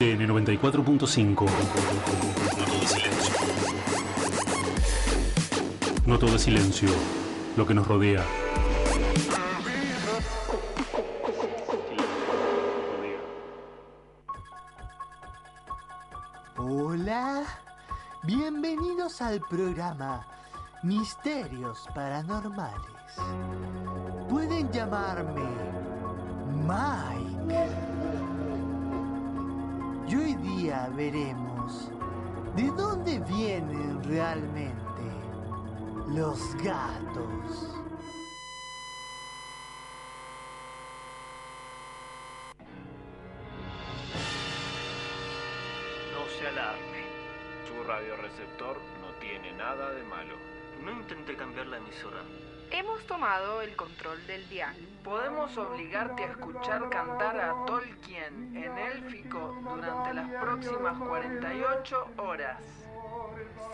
En 94.5 No todo es silencio Lo que nos rodea Hola, bienvenidos al programa Misterios Paranormales. Pueden llamarme Mike. Día veremos de dónde vienen realmente los gatos. No se alarme. Su radioreceptor no tiene nada de malo. No intente cambiar la emisora. Hemos tomado el control del dial. Podemos obligarte a escuchar cantar a Tolkien en élfico durante las próximas 48 horas.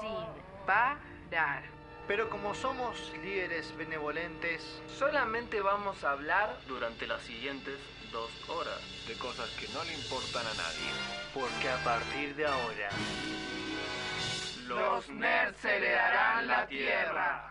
Sin parar. Pero como somos líderes benevolentes, Solamente vamos a hablar Durante las siguientes dos horas. De cosas que no le importan a nadie. porque a partir de ahora, los nerds heredarán la tierra.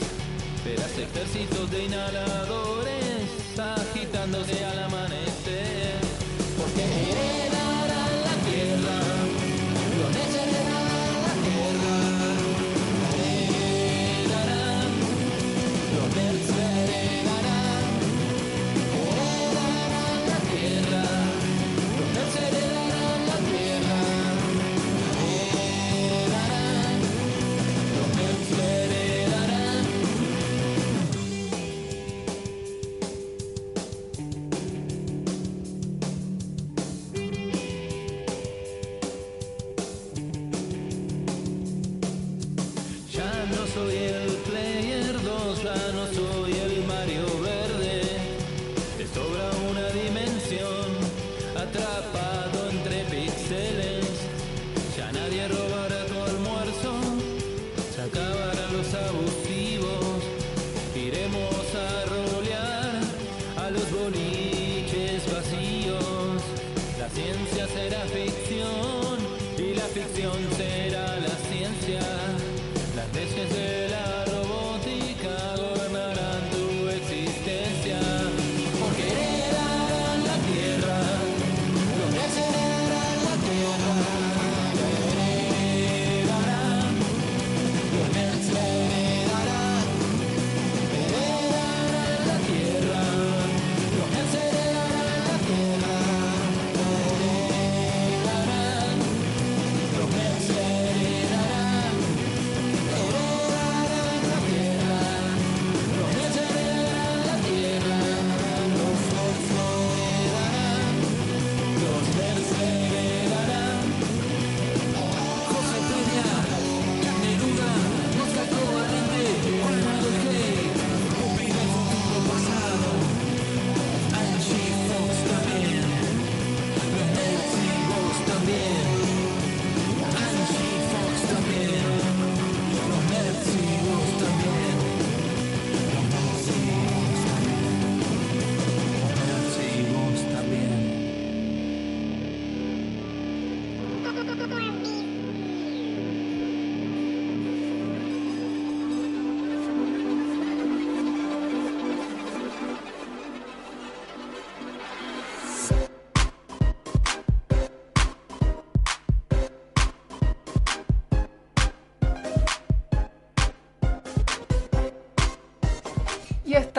Verás ejércitos de inhaladores agitándose al amanecer.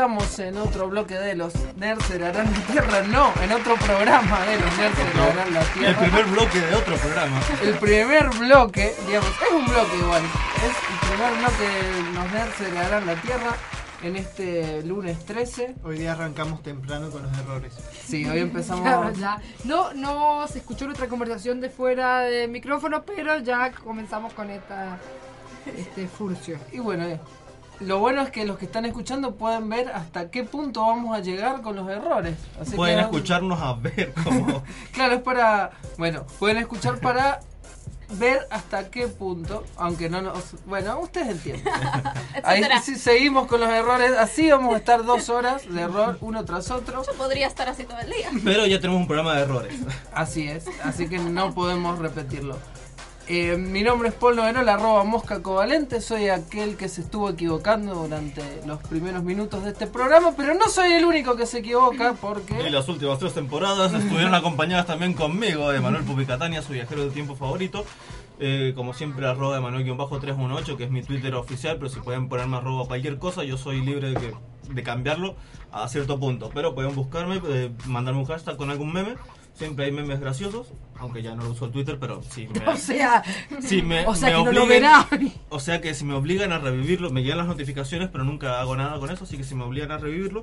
Estamos en otro bloque de los Nerds heredarán la Tierra. No, en otro programa de los Nerds heredarán la El Tierra. primer bloque de otro programa. El primer bloque, digamos, es un bloque igual. Es el primer bloque de los Nerds heredarán la Tierra en este lunes 13. Hoy día arrancamos temprano con los errores. Sí, hoy empezamos. Claro, ya. No, no se escuchó nuestra conversación de fuera del micrófono, pero ya comenzamos con esta este furcio. Y bueno, eh, lo bueno es que los que están escuchando pueden ver hasta qué punto vamos a llegar con los errores. Así Pueden que- escucharnos a ver cómo. Claro, es para. Bueno, pueden escuchar para ver hasta qué punto, aunque no nos. Bueno, ustedes entienden. Ahí seguimos con los errores. Así vamos a estar dos horas de error uno tras otro. Yo podría estar así todo el día. Pero ya tenemos un programa de errores. Así es, así que no podemos repetirlo. Eh, mi nombre es Paul Novenol, arroba mosca covalente. Soy aquel que se estuvo equivocando durante los primeros minutos de este programa, pero no soy el único que se equivoca porque. las últimas tres temporadas estuvieron acompañadas también conmigo, de Manuel Pupicatania, su viajero de tiempo favorito. Eh, como siempre, arroba Emanuel-318, que es mi Twitter oficial, pero si pueden ponerme arroba cualquier cosa, yo soy libre de, que- de cambiarlo a cierto punto. Pero pueden buscarme, eh, mandarme un hashtag con algún meme. Siempre hay memes graciosos, aunque ya no lo uso el Twitter, pero sí me, O sea, si me, o sea me que no lo verá. O sea que si me obligan a revivirlo, me llegan las notificaciones, pero nunca hago nada con eso, así que si me obligan a revivirlo,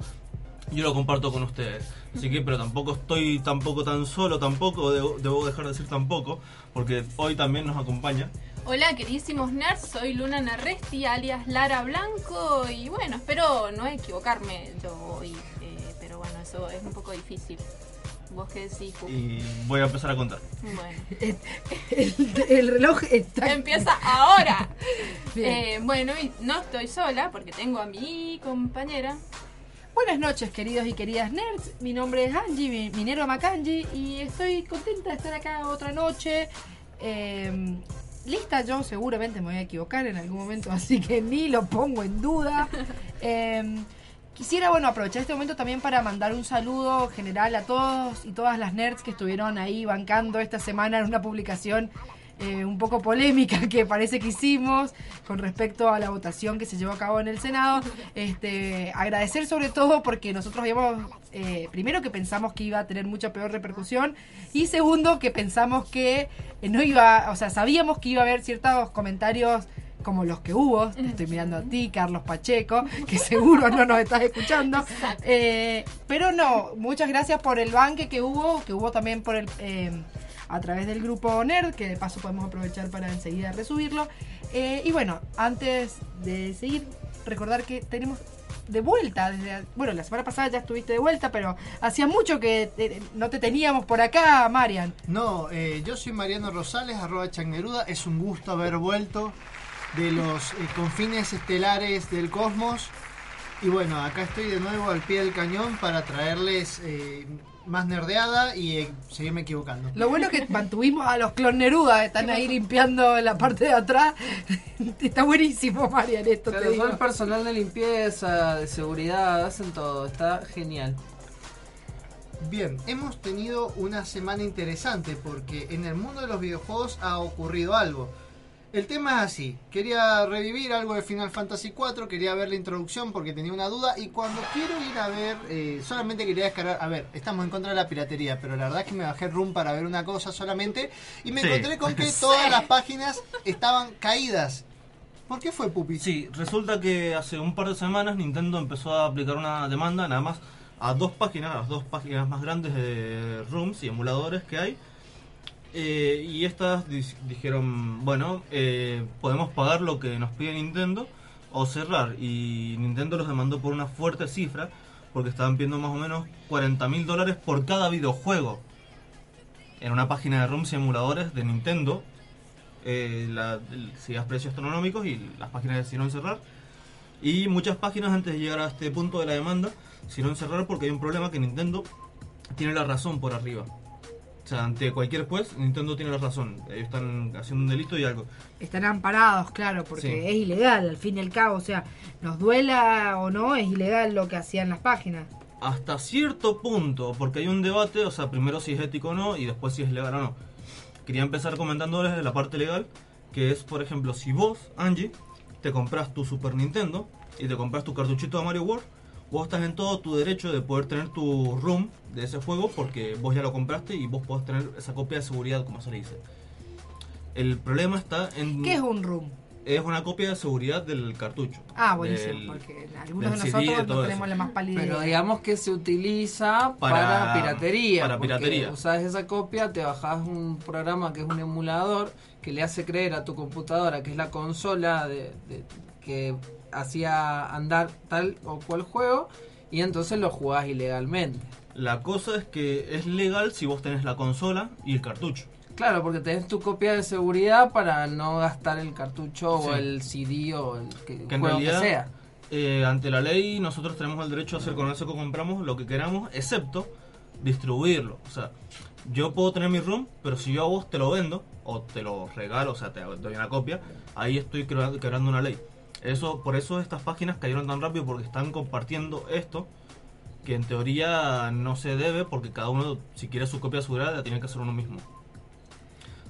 yo lo comparto con ustedes. Así que, pero tampoco estoy tampoco tan solo, tampoco, debo, debo dejar de decir tampoco, porque hoy también nos acompaña. Hola, queridísimos nerds, soy Luna Narresti, alias Lara Blanco, y bueno, espero no equivocarme yo hoy, eh, pero bueno, eso es un poco difícil. ¿Vos qué decís, Pup? Y voy a empezar a contar. Bueno, el, el reloj está. empieza ahora. Eh, bueno, y no estoy sola porque tengo a mi compañera. Buenas noches, queridos y queridas nerds. Mi nombre es Angie, mi- minero Makanji, y estoy contenta de estar acá otra noche. Eh, lista, yo seguramente me voy a equivocar en algún momento, así que ni lo pongo en duda. Eh, quisiera, bueno, aprovechar este momento también para mandar un saludo general a todos y todas las nerds que estuvieron ahí bancando esta semana en una publicación eh, un poco polémica que parece que hicimos con respecto a la votación que se llevó a cabo en el Senado. Este, agradecer sobre todo porque nosotros habíamos, eh, primero que pensamos que iba a tener mucha peor repercusión y segundo que pensamos que no iba, o sea, sabíamos que iba a haber ciertos comentarios como los que hubo, te estoy mirando a ti, Carlos Pacheco, que seguro no nos estás escuchando. Eh, pero no, muchas gracias por el banque que hubo, que hubo también por el eh, a través del grupo Nerd, que de paso podemos aprovechar para enseguida resubirlo. Eh, y bueno, antes de seguir, recordar que tenemos de vuelta, desde, bueno, la semana pasada ya estuviste de vuelta, pero hacía mucho que no te teníamos por acá, Marian. No, eh, yo soy Mariano Rosales, arroba Chagneruda. Es un gusto haber vuelto de los eh, confines estelares del cosmos. Y bueno, acá estoy de nuevo al pie del cañón para traerles eh, más nerdeada y eh, seguirme equivocando. Lo bueno es que mantuvimos a los clon Neruda, están ahí limpiando la parte de atrás. Está buenísimo, Marian, esto te digo. son personal de limpieza, de seguridad, hacen todo, está genial. Bien, hemos tenido una semana interesante porque en el mundo de los videojuegos ha ocurrido algo. El tema es así, quería revivir algo de Final Fantasy IV, quería ver la introducción porque tenía una duda y cuando quiero ir a ver, eh, solamente quería descargar, a ver, estamos en contra de la piratería, pero la verdad es que me bajé el room para ver una cosa solamente y me Sí. encontré con que todas las páginas estaban caídas. ¿Por qué fue Pupi? Sí, resulta que hace un par de semanas Nintendo empezó a aplicar una demanda nada más a dos páginas, las dos páginas más grandes de rooms y emuladores que hay. Eh, y estas dijeron, bueno, eh, podemos pagar lo que nos pide Nintendo o cerrar. Y Nintendo los demandó por una fuerte cifra, porque estaban pidiendo más o menos 40 mil dólares por cada videojuego. En una página de rooms y emuladores de Nintendo, eh, el- sigas precios astronómicos y las páginas decidieron cerrar. Y muchas páginas antes de llegar a este punto de la demanda decidieron cerrar porque hay un problema que Nintendo tiene la razón por arriba. Sea, ante cualquier juez, Nintendo tiene la razón. Ellos están haciendo un delito y algo. Están amparados, claro, porque Sí. es ilegal, al fin y al cabo. O sea, nos duela o no, es ilegal lo que hacían las páginas. Hasta cierto punto, porque hay un debate, o sea, primero si es ético o no y después si es legal o no. Quería empezar comentándoles de la parte legal, que es, por ejemplo, si vos, Angie, te compras tu Super Nintendo y te compras tu cartuchito de Mario World, vos estás en todo tu derecho de poder tener tu room de ese juego porque vos ya lo compraste y vos podés tener esa copia de seguridad, como se le dice. El problema está en... ¿Qué es un room? Es una copia de seguridad del cartucho. Ah, buenísimo, Del- porque algunos de CD, nosotros no eso. tenemos la más pálida Pero digamos que se utiliza para, Para- piratería. para piratería. Usás esa copia, te bajás un programa que es un emulador que le hace creer a tu computadora que es la consola de, de- que hacía andar tal o cual juego y entonces lo jugás ilegalmente. La cosa es que es legal si vos tenés la consola y el cartucho. Claro, porque tenés tu copia de seguridad para no gastar el cartucho o el CD o el que, juego realidad, que sea. eh, ante la ley, nosotros tenemos el derecho a hacer con eso que compramos lo que queramos, excepto distribuirlo. O sea, yo puedo tener mi room, pero si yo a vos te lo vendo, o te lo regalo, o sea, te doy una copia, ahí estoy quebrando una ley. Eso, por eso estas páginas cayeron tan rápido, porque están compartiendo esto, que en teoría no se debe, porque cada uno, si quiere su copia de seguridad, la tiene que hacer uno mismo.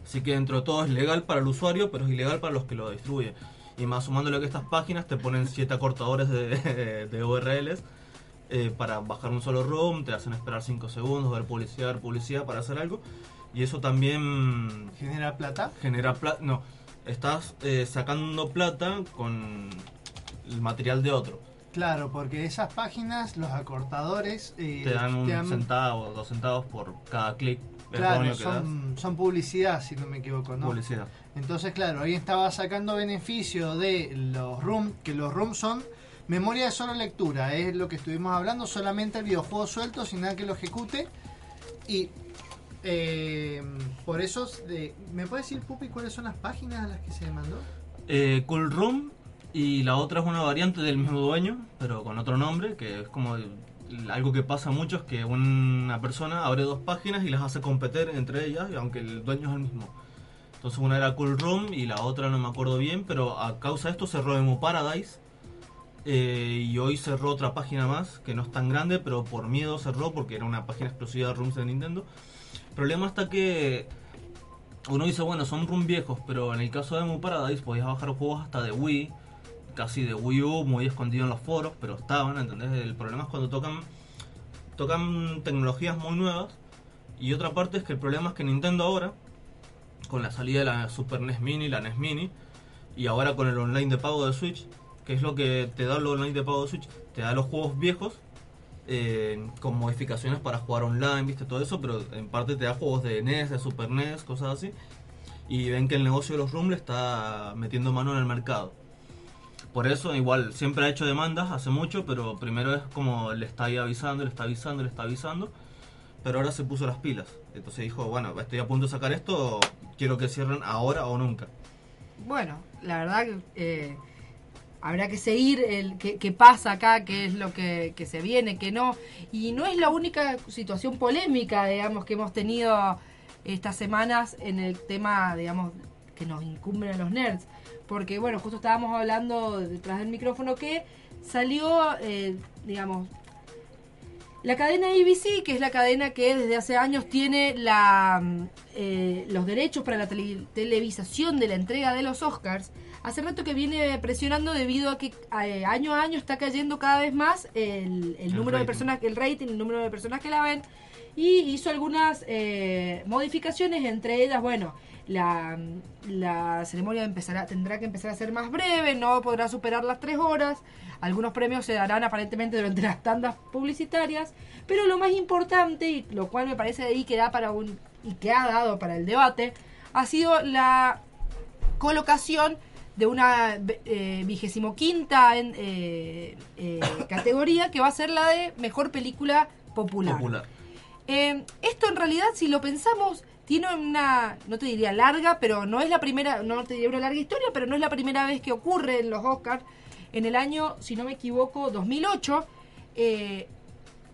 Así que dentro de todo es legal para el usuario, pero es ilegal para los que lo distribuyen. Y más sumándole que estas páginas te ponen siete acortadores de, de URLs eh, para bajar un solo ROM, te hacen esperar 5 segundos, ver publicidad, ver publicidad para hacer algo. Y eso también ¿Genera plata? genera plata. No, estás eh, sacando plata con el material de otro. Claro, porque esas páginas, los acortadores... eh, Te dan un te dan- centavo, dos centavos por cada clic Claro, son, son publicidad, si no me equivoco, ¿no? Publicidad. Entonces, claro, ahí estaba sacando beneficio de los ROM, que los ROM son memoria de solo lectura, es lo que estuvimos hablando, solamente el videojuego suelto, sin nada que lo ejecute. Y eh, por eso, eh, ¿me puede decir, Pupi, cuáles son las páginas a las que se demandó? Eh, Cool Room y la otra es una variante del mismo dueño, pero con otro nombre, que es como algo que pasa mucho, es que una persona abre dos páginas y las hace competir entre ellas, aunque el dueño es el mismo. Entonces una era Cool Room y la otra no me acuerdo bien, pero a causa de esto cerró Emo Paradise. eh, y hoy cerró otra página más, que no es tan grande, pero por miedo cerró porque era una página exclusiva de rooms de Nintendo. El problema está que uno dice, bueno, son room viejos, pero en el caso de Emu Paradise podías bajar juegos hasta de Wii, casi de Wii U, muy escondido en los foros, pero estaban, ¿entendés? El problema es cuando tocan tocan tecnologías muy nuevas y otra parte es que el problema es que Nintendo ahora, con la salida de la Super NES Mini, la NES Mini, y ahora con el online de pago de Switch, que es lo que te da el online de pago de Switch, te da los juegos viejos con modificaciones para jugar online, viste todo eso, pero en parte te da juegos de NES, de Super NES, cosas así. Y ven que el negocio de los ROM le está metiendo mano en el mercado. Por eso, igual, siempre ha hecho demandas hace mucho, pero primero es como le está ahí avisando, le está avisando, le está avisando. Pero ahora se puso las pilas. Entonces dijo, bueno, estoy a punto de sacar esto, quiero que cierren ahora o nunca. Bueno, la verdad que eh, habrá que seguir el qué, pasa acá, qué es lo que, se viene, qué no. Y no es la única situación polémica, digamos, que hemos tenido estas semanas en el tema, digamos, que nos incumben a los nerds. Porque, bueno, justo estábamos hablando detrás del micrófono que salió, eh, digamos, la cadena ABC, que es la cadena que desde hace años tiene la, eh, los derechos para la tele- televisación de la entrega de los Oscars, hace rato que viene presionando debido a que eh, año a año está cayendo cada vez más el, el El número de personas, el rating, el número de personas que la ven, y hizo algunas eh, modificaciones, entre ellas, bueno, la, la ceremonia empezará, tendrá que empezar a ser más breve, no podrá superar las tres horas. Algunos premios se darán aparentemente durante las tandas publicitarias. Pero lo más importante, y lo cual me parece de ahí que da para un. y que ha dado para el debate, ha sido la colocación de una eh, vigésimo quinta en, eh, eh, categoría que va a ser la de mejor película popular. Popular. Esto en realidad, si lo pensamos, tiene una, no te diría larga, pero no es la primera, no te diría una larga historia, pero no es la primera vez que ocurre en los Oscars. En el año, si no me equivoco, 2008, eh,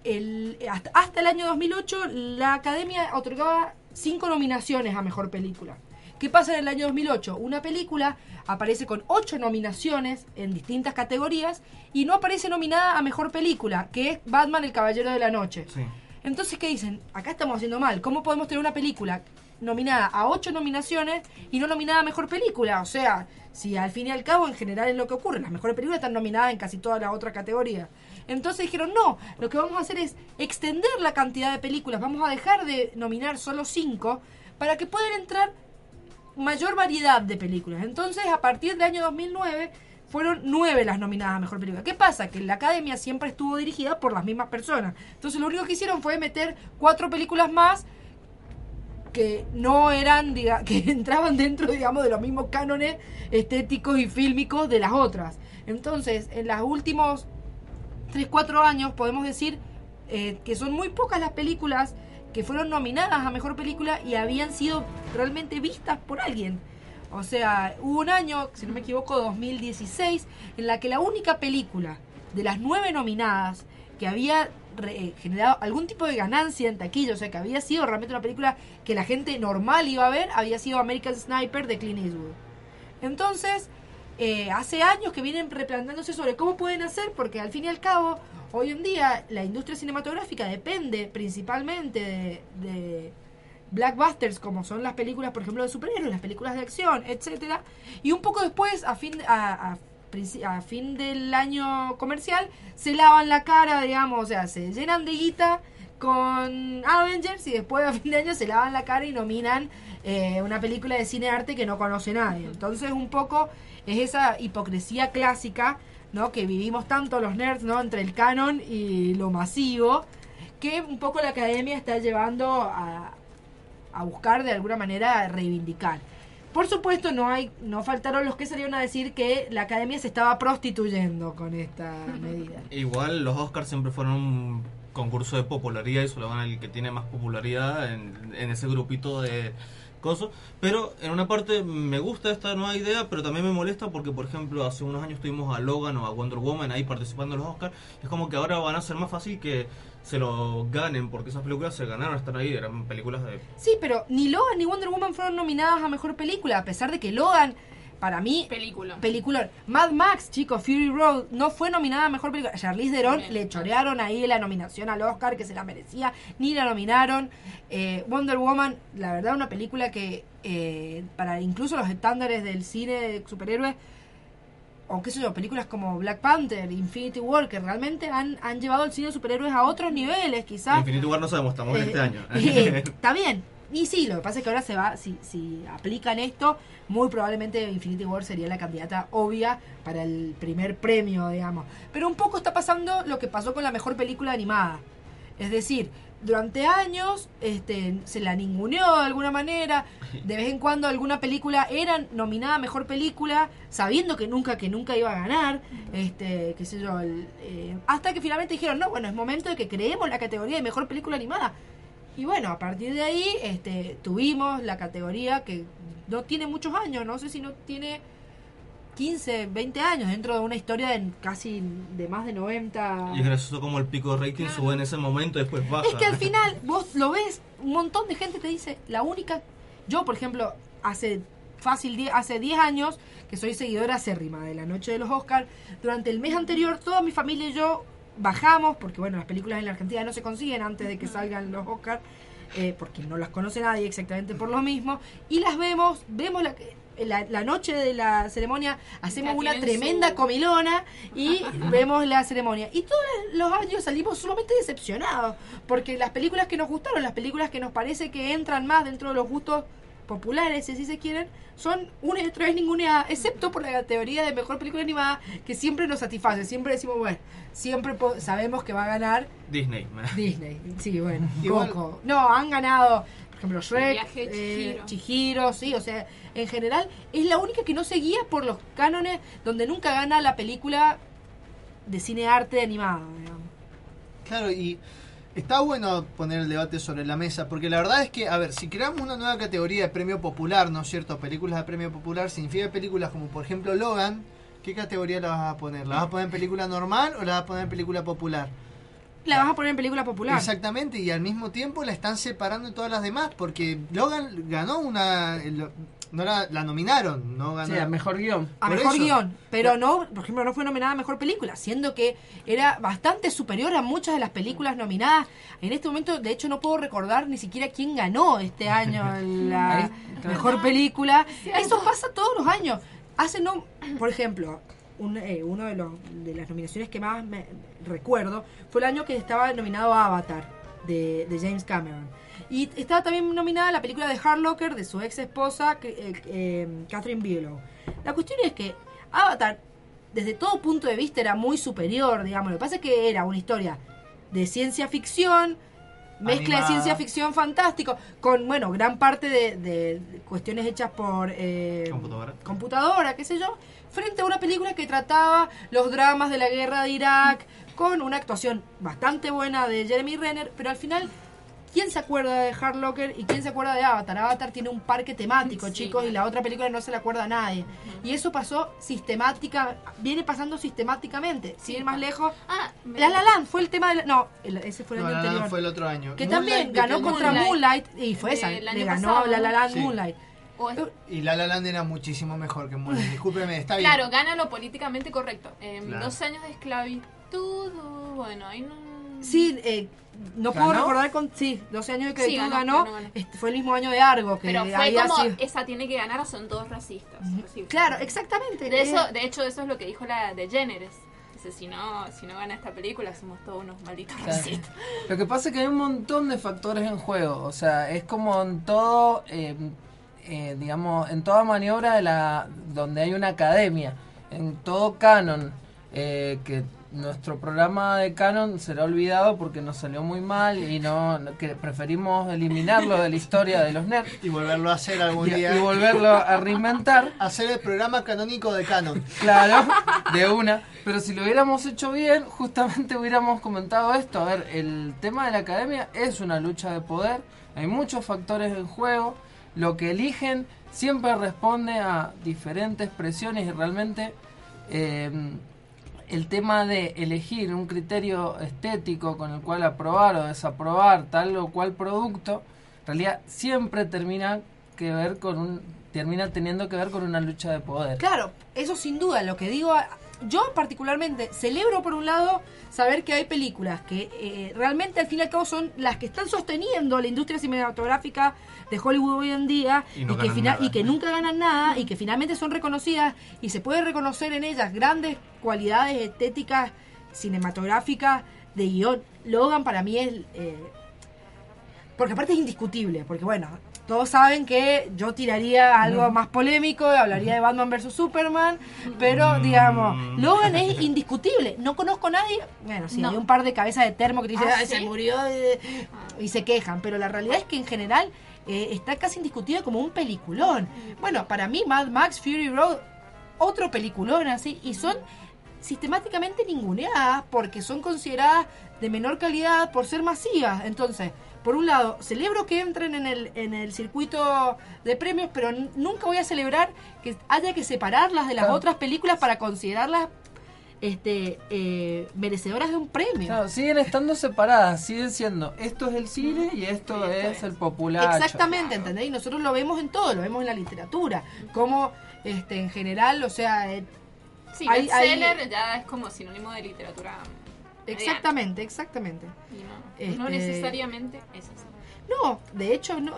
el, hasta, hasta el año 2008, la Academia otorgaba cinco nominaciones a Mejor Película. ¿Qué pasa en el año 2008? Una película aparece con ocho nominaciones en distintas categorías y no aparece nominada a Mejor Película, que es Batman el Caballero de la Noche. Sí. Entonces, ¿qué dicen? Acá estamos haciendo mal. ¿Cómo podemos tener una película nominada a ocho nominaciones y no nominada a mejor película. O sea, si al fin y al cabo en general es lo que ocurre, las mejores películas están nominadas en casi todas las otras categorías. Entonces dijeron, no, lo que vamos a hacer es extender la cantidad de películas, vamos a dejar de nominar solo cinco para que puedan entrar mayor variedad de películas. Entonces, a partir del año 2009 fueron nueve las nominadas a mejor película. ¿Qué pasa? Que la academia siempre estuvo dirigida por las mismas personas. Entonces, lo único que hicieron fue meter cuatro películas más que no eran, diga, que entraban dentro, digamos, de los mismos cánones estéticos y fílmicos de las otras. Entonces, en los últimos 3, 4 años podemos decir eh, que son muy pocas las películas que fueron nominadas a mejor película y habían sido realmente vistas por alguien. O sea, hubo un año, si no me equivoco, 2016, en la que la única película de las nueve nominadas que había eh, generado algún tipo de ganancia en taquilla, o sea, que había sido realmente una película que la gente normal iba a ver, había sido American Sniper de Clint Eastwood. Entonces, eh, hace años que vienen replanteándose sobre cómo pueden hacer, porque al fin y al cabo, hoy en día la industria cinematográfica depende principalmente de, de blackbusters, como son las películas, por ejemplo, de superhéroes, las películas de acción, etcétera Y un poco después, a fin, a, a a fin del año comercial, se lavan la cara, digamos, o sea, se llenan de guita con Avengers y después a fin de año se lavan la cara y nominan eh, una película de cine arte que no conoce nadie. Entonces un poco es esa hipocresía clásica, ¿no? Que vivimos tanto los nerds, ¿no? Entre el canon y lo masivo, que un poco la academia está llevando a, a buscar de alguna manera reivindicar. Por supuesto, no hay, no faltaron los que salieron a decir que la academia se estaba prostituyendo con esta medida. Igual los Oscars siempre fueron un concurso de popularidad y solo van el que tiene más popularidad en, en ese grupito de Pero en una parte me gusta esta nueva idea, pero también me molesta porque, por ejemplo, hace unos años tuvimos a Logan o a Wonder Woman ahí participando en los Oscars. Es como que ahora van a ser más fácil que se lo ganen porque esas películas se ganaron estar ahí. Eran películas de Sí, pero ni Logan ni Wonder Woman fueron nominadas a mejor película, a pesar de que Logan, para mí, Película. película. Mad Max, chicos, Fury Road, no fue nominada a mejor película. Charlize Theron Bien. le chorearon ahí la nominación al Oscar, que se la merecía, ni la nominaron. Eh, Wonder Woman, la verdad, una película que, eh, para incluso los estándares del cine de superhéroes, o qué sé yo, películas como Black Panther, Infinity War, que realmente han, han llevado el cine de superhéroes a otros niveles, quizás. Infinity War no sabemos, estamos en Eh, este año. eh, está bien. Y sí, lo que pasa es que ahora se va, si, si aplican esto, muy probablemente Infinity War sería la candidata obvia para el primer premio, digamos. Pero un poco está pasando lo que pasó con la mejor película animada. Es decir, durante años este, se la ninguneó de alguna manera. De vez en cuando alguna película era nominada a mejor película, sabiendo que nunca, que nunca iba a ganar. Este, qué sé yo. el, eh, hasta que finalmente dijeron, no, bueno, es momento de que creemos la categoría de mejor película animada. Y bueno, a partir de ahí este, tuvimos la categoría que no tiene muchos años, no sé si no tiene 15, 20 años dentro de una historia de casi de más de 90. Y es gracioso como el pico de rating sube en ese momento después baja. Es que al final vos lo ves, un montón de gente te dice, la única, yo por ejemplo, hace fácil, die- hace 10 años que soy seguidora acérrima de la noche de los Oscars, durante el mes anterior toda mi familia y yo bajamos, porque bueno, las películas en la Argentina no se consiguen antes de que salgan los Oscars, eh, porque no las conoce nadie exactamente por lo mismo, y las vemos, vemos la, la, la noche de la ceremonia, hacemos una tremenda su- comilona y vemos la ceremonia. Y todos los años salimos sumamente decepcionados, porque las películas que nos gustaron, las películas que nos parece que entran más dentro de los gustos populares, si así se quieren, son una y otra vez ninguna, excepto por la categoría de mejor película animada, que siempre nos satisface, siempre decimos, bueno, siempre sabemos que va a ganar Disney. Disney. Sí, bueno, Igual- Coco. No, han ganado, por ejemplo, Shrek, eh, Chihiro. Chihiro, sí, o sea, en general es la única que no se guía por los cánones donde nunca gana la película de cine arte animado, digamos. Claro, y está bueno poner el debate sobre la mesa, porque la verdad es que, a ver, si creamos una nueva categoría de premio popular, ¿no es cierto? Películas de premio popular, significa películas como, por ejemplo, Logan, ¿qué categoría la vas a poner? ¿La vas a poner en película normal o la vas a poner en película popular? La vas a poner en película popular. Exactamente, y al mismo tiempo la están separando de todas las demás, porque Logan ganó una... no la, la nominaron, no ganó. Sí, a mejor guion. a Por mejor eso. guion, pero no, por ejemplo, no fue nominada a mejor película, siendo que era bastante superior a muchas de las películas nominadas. En este momento, de hecho, no puedo recordar ni siquiera quién ganó este año la mejor película. Eso pasa todos los años. Hace no, por ejemplo, un, eh, uno de, los, de las nominaciones que más me recuerdo fue el año que estaba nominado a Avatar de, de James Cameron. Y estaba también nominada la película de Hard Locker de su ex esposa Catherine Bigelow. La cuestión es que Avatar, desde todo punto de vista, era muy superior, digamos. Lo que pasa es que era una historia de ciencia ficción, mezcla Animada. de ciencia ficción fantástico, con, bueno, gran parte de, de cuestiones hechas por eh, Computadora. computadora, qué sé yo, frente a una película que trataba los dramas de la guerra de Irak, con una actuación bastante buena de Jeremy Renner, pero al final, ¿quién se acuerda de Hard Locker y quién se acuerda de Avatar? Avatar tiene un parque temático, Sí, chicos, y la otra película no se la acuerda a nadie. Y eso pasó sistemática, viene pasando sistemáticamente. Sin ir más lejos, Ah, me- La La Land fue el tema de la- No, el- ese fue el No, año La La anterior. fue el otro año. Que Moonlight, también ¿de ganó contra? Moonlight, y fue esa, le ganó pasado, La La Land Sí. Moonlight. Y La La Land era muchísimo mejor que Moonlight. Discúlpeme, está bien. claro, gana lo políticamente correcto. Claro. Dos años de esclavitud, bueno, ahí no... Sí, eh, no puedo recordar con. Sí, 12 años de que Sí, ganó, ganó, ganó, ganó. Este, fue el mismo año de Argo. Que Pero fue como, sido- esa tiene que ganar o son todos racistas. Claro, exactamente. De, eso, Eh, de hecho, eso es lo que dijo la de Jenner. Dice, si no, si no gana esta película, somos todos unos malditos Claro. racistas. Lo que pasa es que hay un montón de factores en juego. O sea, es como en todo, eh, eh, digamos, en toda maniobra de la donde hay una academia, en todo canon, eh, que nuestro programa de canon será olvidado porque nos salió muy mal y no, no- que preferimos eliminarlo de la historia de los nerds Y volverlo a hacer algún y, día. y volverlo a reinventar. Hacer el programa canónico de Canon. Claro, de una. Pero si lo hubiéramos hecho bien, justamente hubiéramos comentado esto. A ver, el tema de la academia es una lucha de poder. Hay muchos factores en juego. Lo que eligen siempre responde a diferentes presiones y realmente eh, el tema de elegir un criterio estético con el cual aprobar o desaprobar tal o cual producto, en realidad siempre termina que ver con un termina teniendo que ver con una lucha de poder. Claro, eso sin duda. Lo que digo, yo particularmente celebro por un lado saber que hay películas que eh, realmente al fin y al cabo son las que están sosteniendo la industria cinematográfica de Hollywood hoy en día Y no que nunca ganan nada y que finalmente son reconocidas y se puede reconocer en ellas grandes cualidades estéticas cinematográficas de guion. Logan para mí es... eh, porque aparte es indiscutible, porque bueno, todos saben que yo tiraría algo más polémico, hablaría de Batman vs. Superman, pero digamos, Logan es indiscutible. No conozco a nadie, bueno, sí, No. hay un par de cabezas de termo que te dicen, ¿Ah, "Ay, se murió eh", y se quejan, pero la realidad es que en general eh, está casi indiscutido como un peliculón. Bueno, para mí Mad Max Fury Road, otro peliculón así, y son sistemáticamente ninguneadas porque son consideradas de menor calidad por ser masivas. Entonces, por un lado, celebro que entren en el, en el circuito de premios, pero nunca voy a celebrar que haya que separarlas de las Claro. otras películas para considerarlas este, eh, merecedoras de un premio. Claro, siguen estando separadas, siguen siendo esto es el cine y esto es el popular. Exactamente, ¿entendés? Y nosotros lo vemos en todo, lo vemos en la literatura, como este, en general, o sea, eh, Sí, Hay- hay- ya es como sinónimo de literatura. Exactamente, exactamente. Y no, no Este- necesariamente es así. No, de hecho, no.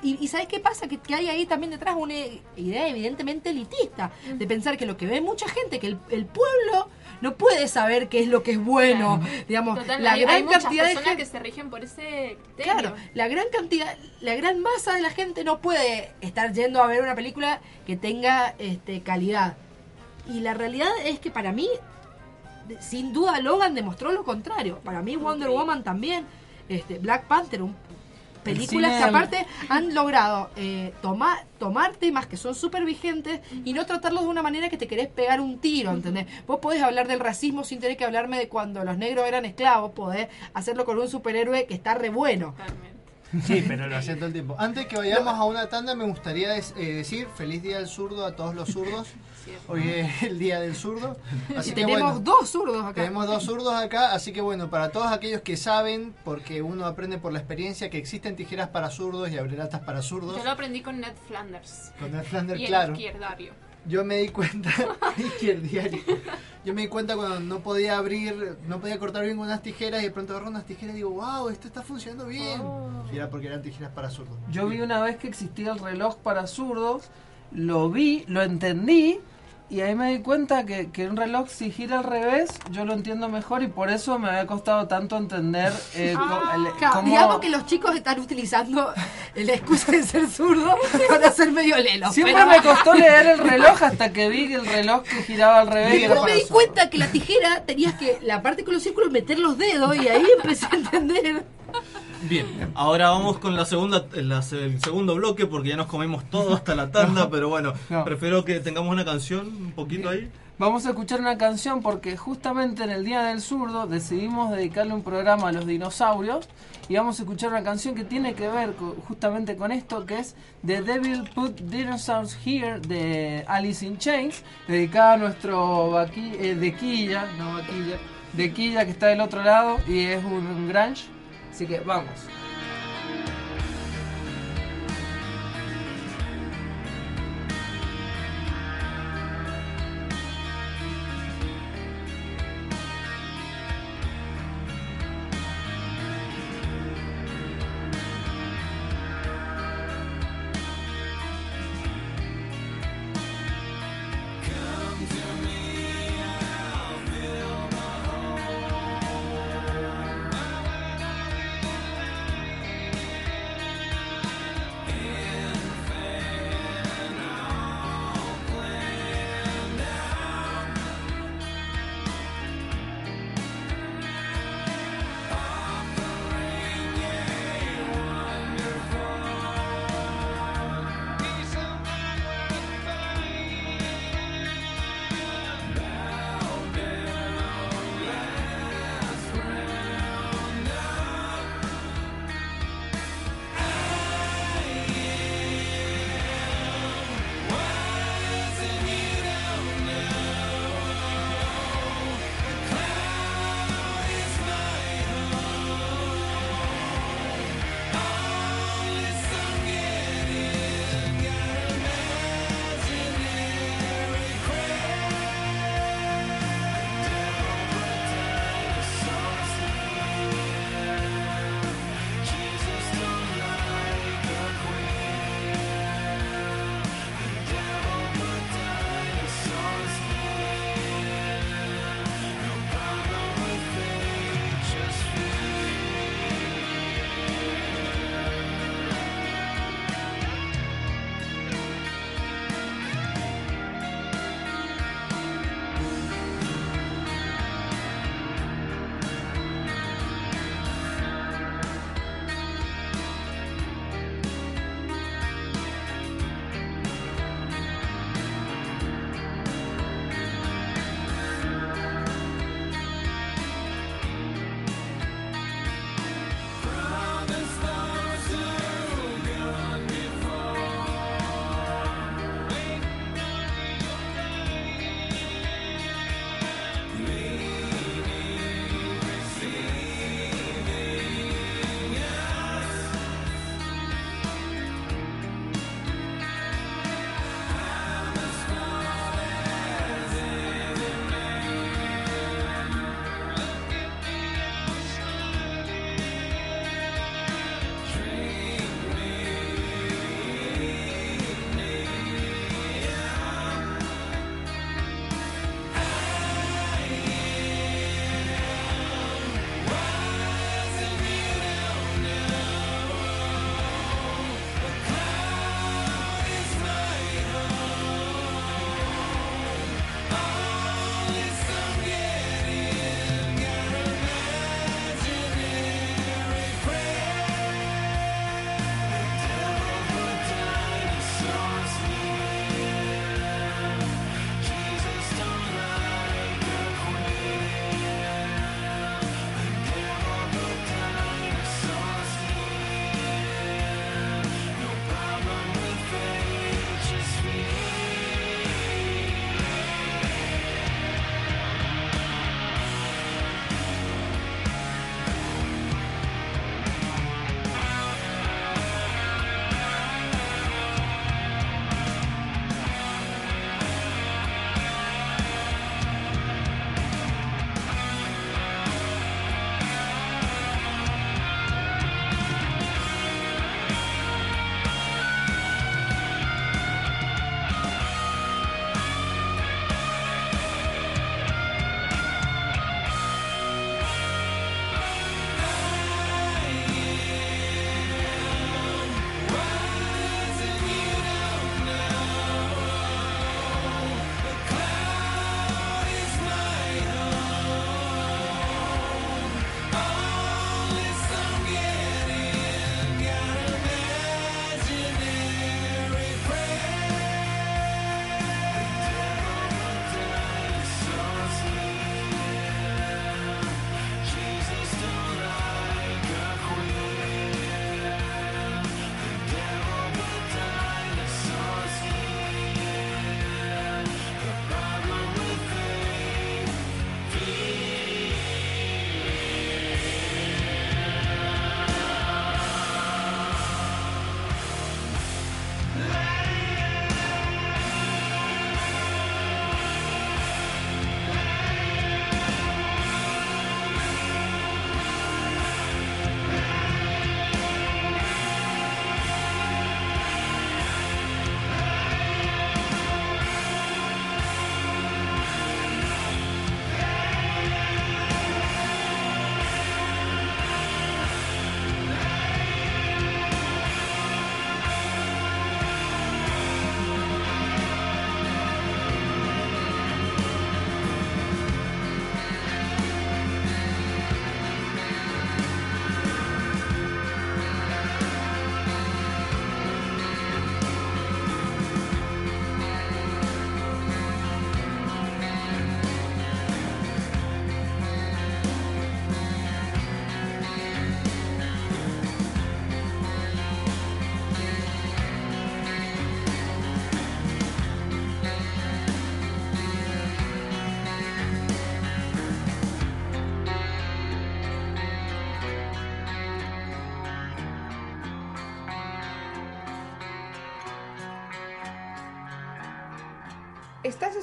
Y, y ¿sabes qué pasa? Que, que hay ahí también detrás una idea evidentemente elitista, de pensar que lo que ve mucha gente, que el, el pueblo no puede saber qué es lo que es bueno. Digamos, Total, la hay, gran hay cantidad de personas gente. que se rigen por ese criterio. Claro, la gran cantidad, la gran masa de la gente no puede estar yendo a ver una película que tenga este calidad. Y la realidad es que para mí, sin duda, Logan demostró lo contrario. Para mí, Wonder. Woman también, este, Black Panther, un- películas que aparte han logrado eh, tomar, tomar temas que son súper vigentes y no tratarlos de una manera que te querés pegar un tiro, ¿entendés? Vos podés hablar del racismo sin tener que hablarme de cuando los negros eran esclavos, podés hacerlo con un superhéroe que está re bueno. Sí, pero lo hacía todo el tiempo. Antes que vayamos a una tanda, me gustaría des- eh, decir feliz día del zurdo a todos los zurdos. Hoy es el día del zurdo. Así Y que tenemos bueno, dos zurdos acá. tenemos dos zurdos acá, así que bueno, para todos aquellos que saben, porque uno aprende por la experiencia que existen tijeras para zurdos y abrelatas para zurdos. Yo lo aprendí con Ned Flanders. Con el Flander, y el claro. izquierdario. Yo me di cuenta, izquierdiario. Yo me di cuenta cuando no podía abrir, no podía cortar bien con unas tijeras y de pronto agarro unas tijeras y digo, wow, esto está funcionando bien. Y era porque eran tijeras para zurdos. Yo vi una vez que existía el reloj para zurdos, lo vi, lo entendí y ahí me di cuenta que, que un reloj si gira al revés yo lo entiendo mejor y por eso me había costado tanto entender eh, co- el- Claro, cómo- digamos que los chicos están utilizando la excusa de ser zurdo para ser medio lelos. Siempre pero- me costó leer el reloj hasta que vi el reloj que giraba al revés. y Después para me di cuenta que la tijera tenías que, la parte con los círculos, meter los dedos y ahí empecé a entender. Bien, ahora vamos con la segunda, la- el segundo bloque porque ya nos comimos todo hasta la tanda, pero bueno, No. prefiero que tengamos una canción un poquito ahí. Vamos a escuchar una canción porque justamente en el Día del Zurdo decidimos dedicarle un programa a los dinosaurios y vamos a escuchar una canción que tiene que ver co- justamente con esto que es The Devil Put Dinosaurs Here de Alice in Chains dedicada a nuestro vaqui, eh, de Quilla, no vaquilla, de Quilla que está del otro lado y es un, un grunge, así que vamos.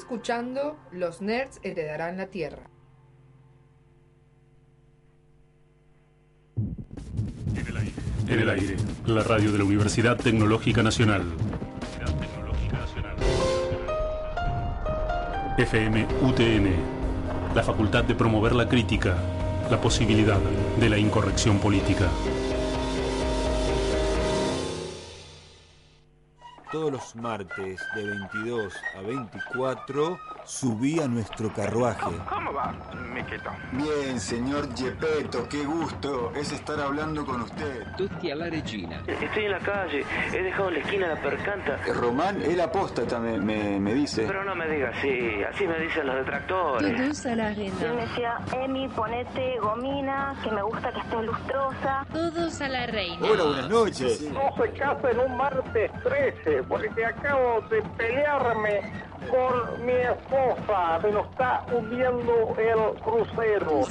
Escuchando Los Nerds Heredarán la Tierra. En el aire, la radio de la Universidad Tecnológica Nacional. FM UTN, la facultad de promover la crítica, la posibilidad de la incorrección política. Todos los martes de 22 a 24 subí a nuestro carruaje. ¿Cómo va, Miquito? Bien, señor Gepetto, qué gusto es estar hablando con usted. Tutti alla regina. Estoy en la calle, he dejado en la esquina la percanta. Eh, Román, él apóstata, me, me, me dice. Pero no me diga así, así me dicen los detractores. Todos a la arena. Yo me decía, Emi, ponete gomina, que me gusta que esté lustrosa. Todos a la reina. Hola, buenas noches. No se casen un martes 13, porque acabo de pelearme con mi esposa. Se nos está hundiendo el crucero.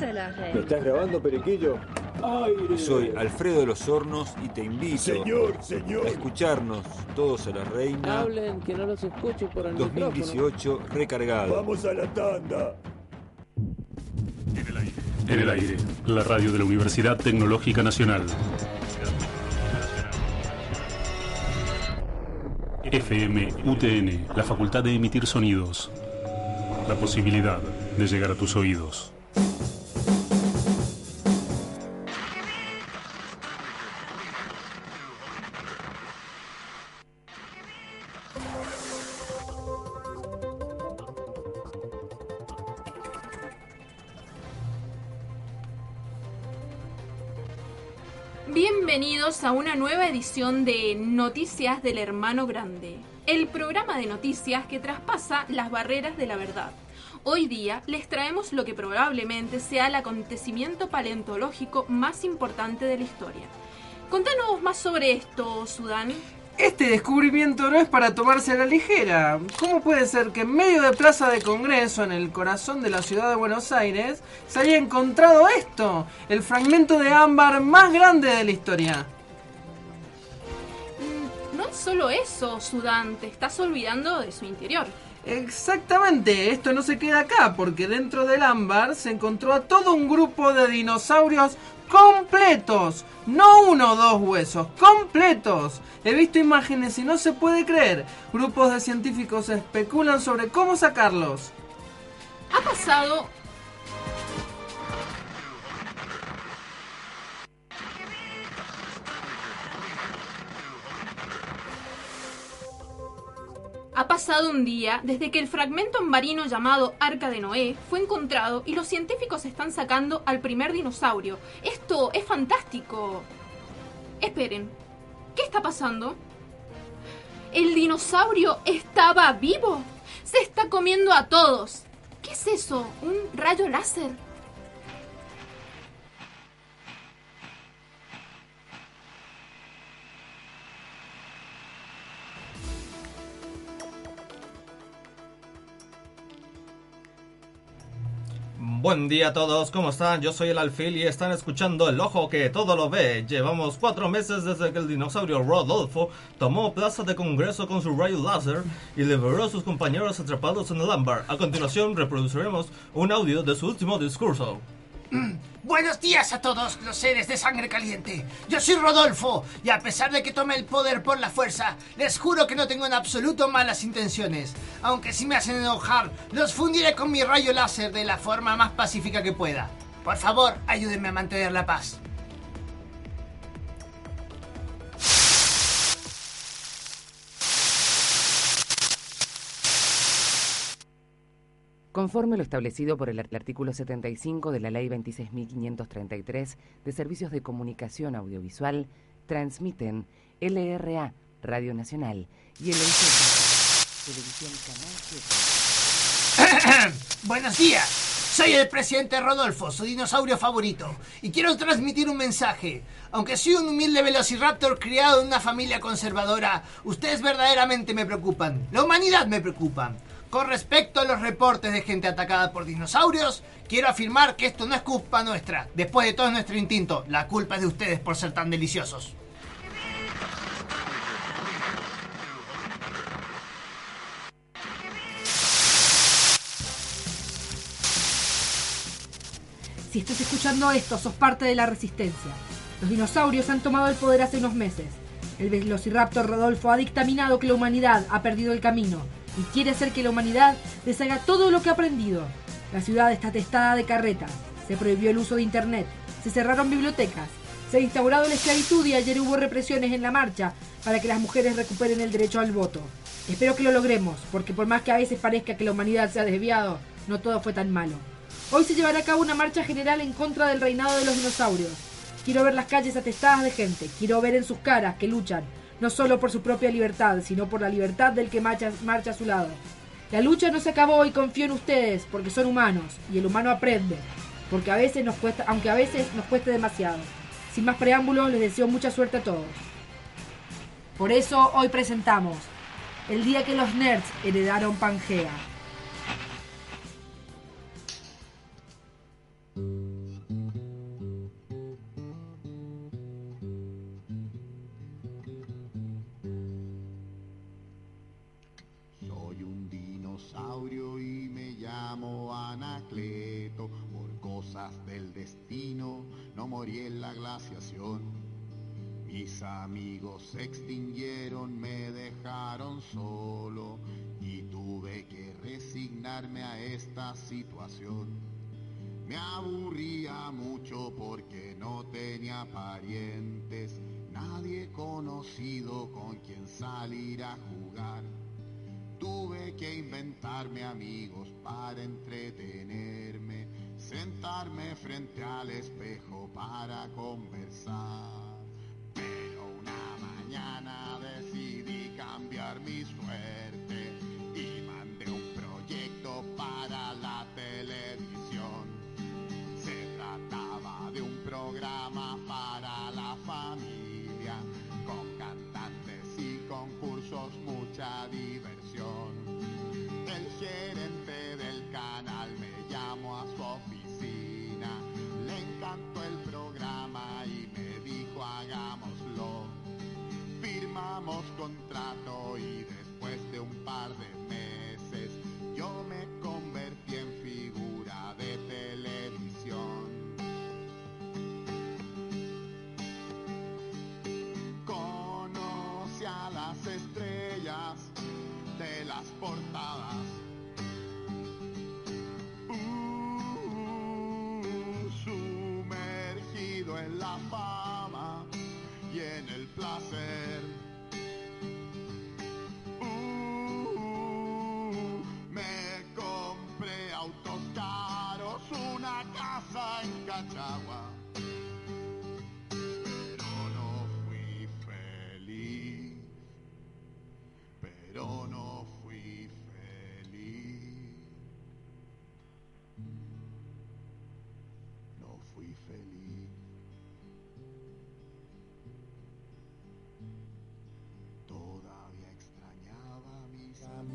¿Me estás grabando, Periquillo? Soy Alfredo de los Hornos y te invito Señor, señor. a escucharnos todos a la reina Hablen que no los escucho por el micrófono. 2018 recargado. Vamos a la tanda. En el aire, la radio de la Universidad Tecnológica Nacional. FM UTN, la facultad de emitir sonidos. La posibilidad de llegar a tus oídos. Edición de Noticias del Hermano Grande, el programa de noticias que traspasa las barreras de la verdad. Hoy día les traemos lo que probablemente sea el acontecimiento paleontológico más importante de la historia. Contanos más sobre esto, Sudán. Este descubrimiento no es para tomarse a la ligera. ¿Cómo puede ser que en medio de Plaza de Congreso, en el corazón de la ciudad de Buenos Aires, se haya encontrado esto? El fragmento de ámbar más grande de la historia. No es solo eso, Sudán, te estás olvidando de su interior. Exactamente, esto no se queda acá, porque dentro del ámbar se encontró a todo un grupo de dinosaurios completos. No uno o dos huesos, completos. He visto imágenes y no se puede creer. Grupos de científicos especulan sobre cómo sacarlos. Ha pasado Ha pasado un día desde que el fragmento marino llamado Arca de Noé fue encontrado y los científicos están sacando al primer dinosaurio. Esto es fantástico. Esperen, ¿qué está pasando? El dinosaurio estaba vivo. Se está comiendo a todos. ¿Qué es eso? ¿Un rayo láser? Buen día a todos, ¿cómo están? Yo soy el Alfil y están escuchando El Ojo que todo lo ve. Llevamos cuatro meses desde que el dinosaurio Rodolfo tomó plaza de congreso con su rayo láser y liberó a sus compañeros atrapados en el ámbar. A continuación reproduciremos un audio de su último discurso. Buenos días a todos los seres de sangre caliente. Yo soy Rodolfo y a pesar de que tome el poder por la fuerza, les juro que no tengo en absoluto malas intenciones. Aunque si me hacen enojar, los fundiré con mi rayo láser de la forma más pacífica que pueda. Por favor, ayúdenme a mantener la paz. Conforme lo establecido por el art- artículo 75 de la Ley 26.533 de Servicios de Comunicación Audiovisual, transmiten LRA, Radio Nacional, y el Televisión Canal 7. Buenos días. Soy el presidente Rodolfo, su dinosaurio favorito, y quiero transmitir un mensaje. Aunque soy un humilde velociraptor criado en una familia conservadora, ustedes verdaderamente me preocupan. La humanidad me preocupa. Con respecto a los reportes de gente atacada por dinosaurios, quiero afirmar que esto no es culpa nuestra. Después de todo es nuestro instinto, la culpa es de ustedes por ser tan deliciosos. Si estás escuchando esto, sos parte de la resistencia. Los dinosaurios han tomado el poder hace unos meses. El velociraptor Rodolfo ha dictaminado que la humanidad ha perdido el camino y quiere hacer que la humanidad deshaga todo lo que ha aprendido. La ciudad está testada de carretas. Se prohibió el uso de internet. Se cerraron bibliotecas. Se ha instaurado la esclavitud y ayer hubo represiones en la marcha para que las mujeres recuperen el derecho al voto. Espero que lo logremos, porque por más que a veces parezca que la humanidad se ha desviado, no todo fue tan malo. Hoy se llevará a cabo una marcha general en contra del reinado de los dinosaurios. Quiero ver las calles atestadas de gente, quiero ver en sus caras que luchan, no solo por su propia libertad, sino por la libertad del que marcha, marcha a su lado. La lucha no se acabó y confío en ustedes, porque son humanos, y el humano aprende, porque a veces nos cuesta, aunque a veces nos cueste demasiado. Sin más preámbulos, les deseo mucha suerte a todos. Por eso hoy presentamos el día que los nerds heredaron Pangea. Dinosaurio y me llamo Anacleto. Por cosas del destino no morí en la glaciación. Mis amigos se extinguieron, me dejaron solo y tuve que resignarme a esta situación. Me aburría mucho porque no tenía parientes, nadie conocido con quien salir a jugar. Tuve que inventarme amigos para entretenerme, sentarme frente al espejo para conversar. Pero una mañana decidí cambiar mi suerte y mandé un proyecto para la televisión. Se trataba de un programa para la familia, con cantantes y concursos, mucha diversión. El gerente del canal me llamó a su oficina, le encantó el programa y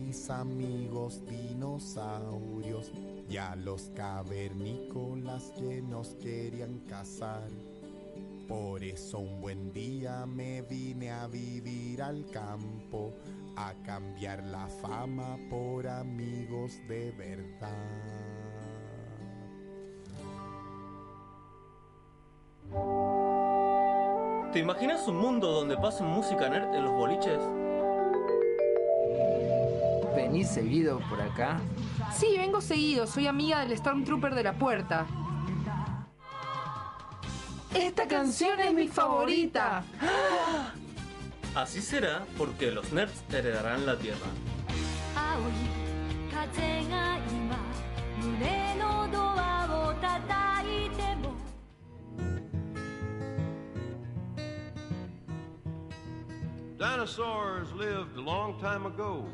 mis, amigos dinosaurios y a los cavernícolas que nos querían cazar. Por eso un buen día me vine a vivir al campo, a cambiar la fama por amigos de verdad. ¿Te imaginas un mundo donde pasen música nerd en los boliches? ¿Venís seguido por acá? Sí, vengo seguido. Soy amiga del Stormtrooper de la puerta. Esta canción es mi favorita. Así será porque los nerds heredarán la tierra. Dinosaurs lived a long time ago.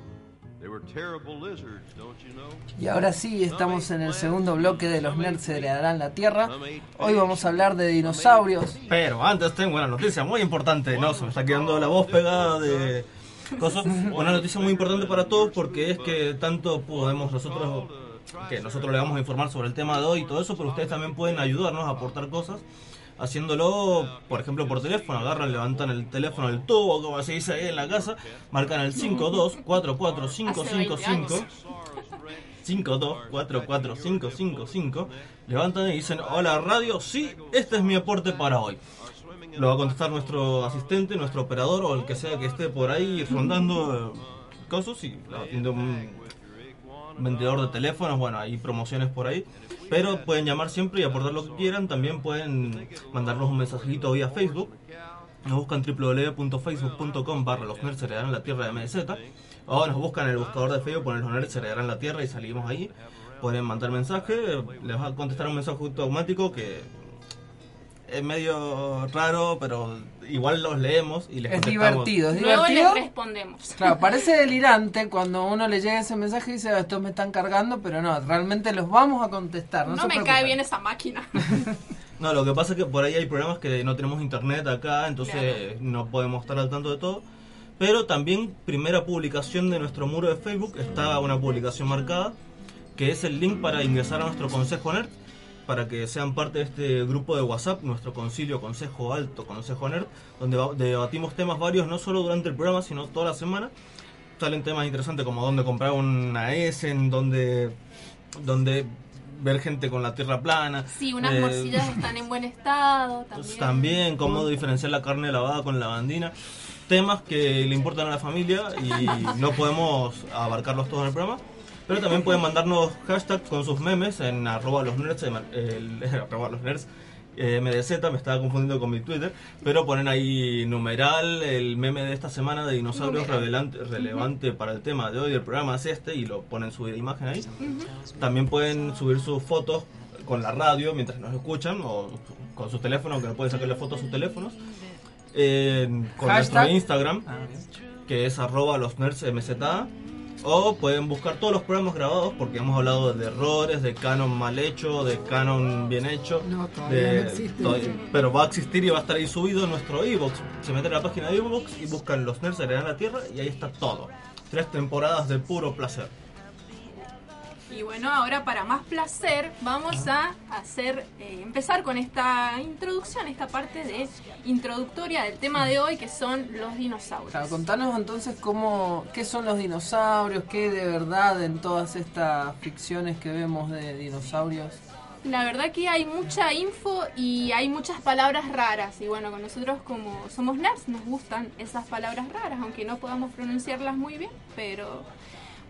They were terrible lizards, don't you know? Y ahora sí, estamos en el segundo bloque de los nerds heredarán la Tierra. Hoy vamos a hablar de dinosaurios. Pero antes tengo una noticia muy importante. No, se me está quedando la voz pegada de cosas. Una noticia muy importante para todos porque es que tanto podemos nosotros, que nosotros le vamos a informar sobre el tema de hoy y todo eso, pero ustedes también pueden ayudarnos a aportar cosas. Haciéndolo, por ejemplo, por teléfono, agarran, levantan el teléfono del tubo, como se dice ahí en la casa, marcan el 524455 52445555 levantan y dicen, hola radio, sí, este es mi aporte para hoy. Lo va a contestar nuestro asistente, nuestro operador o el que sea que esté por ahí rondando eh, cosas y atiende un vendedor de teléfonos, bueno, hay promociones por ahí. Pero pueden llamar siempre y aportar lo que quieran. También pueden mandarnos un mensajito vía Facebook. Nos buscan www.facebook.com barra los nerds heredarán la tierra de MZ. O nos buscan en el buscador de Facebook, ponen los nerds heredarán la tierra y salimos ahí. Pueden mandar mensaje, les va a contestar un mensaje automático que es medio raro, pero igual los leemos y les Es contestamos. divertido, es Luego divertido. les respondemos. Claro, parece delirante cuando uno le llega ese mensaje y dice, "Ah, estos me están cargando, pero no, realmente los vamos a contestar. No, No, se me preocupen. cae bien esa máquina. No, lo que pasa es que por ahí hay programas que no tenemos internet acá, entonces no podemos estar al tanto de todo. Pero también, primera publicación de nuestro muro de Facebook, está una publicación marcada, que es el link para ingresar a nuestro Consejo Nerd, para que sean parte de este grupo de WhatsApp, nuestro concilio Consejo Alto, Consejo Nerd, donde debatimos temas varios, no solo durante el programa, sino toda la semana. Salen temas interesantes como dónde comprar una S, en dónde, dónde ver gente con la tierra plana. Sí, unas eh, morcillas están en buen estado también. también cómo diferenciar la carne lavada con la bandina. Temas que le importan a la familia y no podemos abarcarlos todos en el programa. Pero también pueden mandarnos hashtags con sus memes en arroba los nerds, el, arroba los nerds eh, MDZ, me estaba confundiendo con mi Twitter, pero ponen ahí numeral, el meme de esta semana de dinosaurios relevante, para el tema de hoy, el programa es este y lo ponen subir imagen ahí. También pueden subir sus fotos con la radio mientras nos escuchan o con sus teléfonos, que no pueden sacarle fotos a sus teléfonos. Con Hashtag. nuestro Instagram, que es arroba los nerds MZA. O pueden buscar todos los programas grabados porque hemos hablado de errores, de canon mal hecho, de canon bien hecho. No, todavía de- no existe. todavía- pero va a existir y va a estar ahí subido en nuestro iBox. Se meten a la página de iBox y buscan los nerds heredan la tierra y ahí está todo. Tres temporadas de puro placer. Y bueno, ahora para más placer vamos a hacer eh, empezar con esta introducción, esta parte de introductoria del tema de hoy que son los dinosaurios. Claro, contanos entonces cómo, qué son los dinosaurios, qué de verdad en todas estas ficciones que vemos de dinosaurios. La verdad que hay mucha info y hay muchas palabras raras. Y bueno, con nosotros como somos nerds nos gustan esas palabras raras, aunque no podamos pronunciarlas muy bien. Pero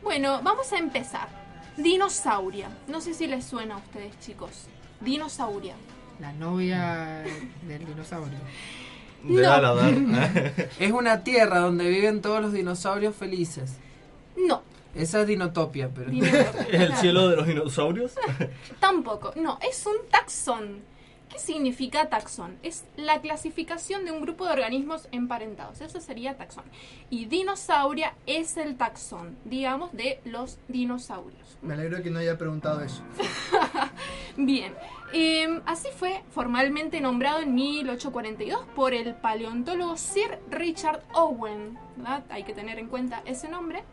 bueno, vamos a empezar. Dinosauria. No sé si les suena a ustedes chicos. Dinosauria. La novia del dinosaurio. De No. Aladar. Es una tierra donde viven todos los dinosaurios felices. No, Esa es Dinotopia, pero... Dinotopia. ¿Es el cielo de los dinosaurios? tampoco. No, es un taxón. ¿Qué significa taxón? Es la clasificación de un grupo de organismos emparentados. Eso sería taxón. Y dinosauria es el taxón, digamos, de los dinosaurios. Me alegro que no haya preguntado eso. Bien, eh, así fue formalmente nombrado en 1842 por el paleontólogo Sir Richard Owen. ¿verdad? Hay que tener en cuenta ese nombre.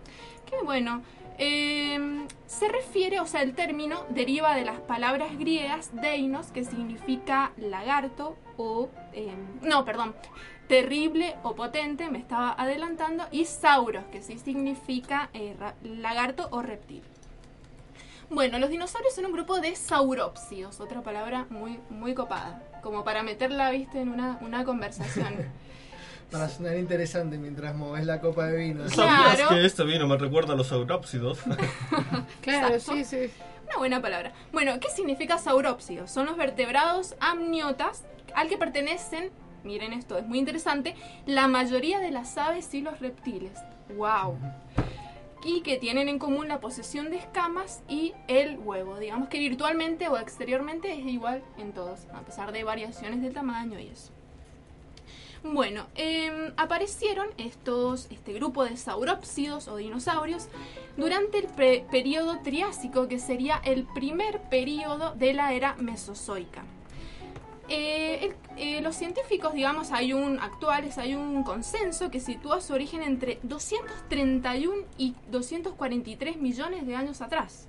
Que bueno, eh, se refiere, o sea, el término deriva de las palabras griegas deinos, que significa lagarto o. eh, no, perdón. Terrible o potente, me estaba adelantando, y sauros, que sí significa eh, lagarto o reptil. Bueno, los dinosaurios son un grupo de saurópsidos, otra palabra muy, muy copada, como para meterla, viste, en una, una conversación. Para sonar interesante mientras moves la copa de vino. ¿Sabías Claro. que este vino me recuerda a los saurópsidos? Claro, Exacto. sí, sí. Una buena palabra. Bueno, ¿qué significa saurópsidos? Son los vertebrados amniotas al que pertenecen, miren esto, es muy interesante, la mayoría de las aves y los reptiles. ¡Wow! Y que tienen en común la posesión de escamas y el huevo. Digamos que virtualmente o exteriormente es igual en todos, a pesar de variaciones de tamaño y eso. Bueno, em, aparecieron estos, este grupo de saurópsidos o dinosaurios durante el periodo Triásico, que sería el primer periodo de la era Mesozoica. Eh, eh, los científicos, digamos, hay un actuales, hay un consenso que sitúa su origen entre 231 y 243 millones de años atrás.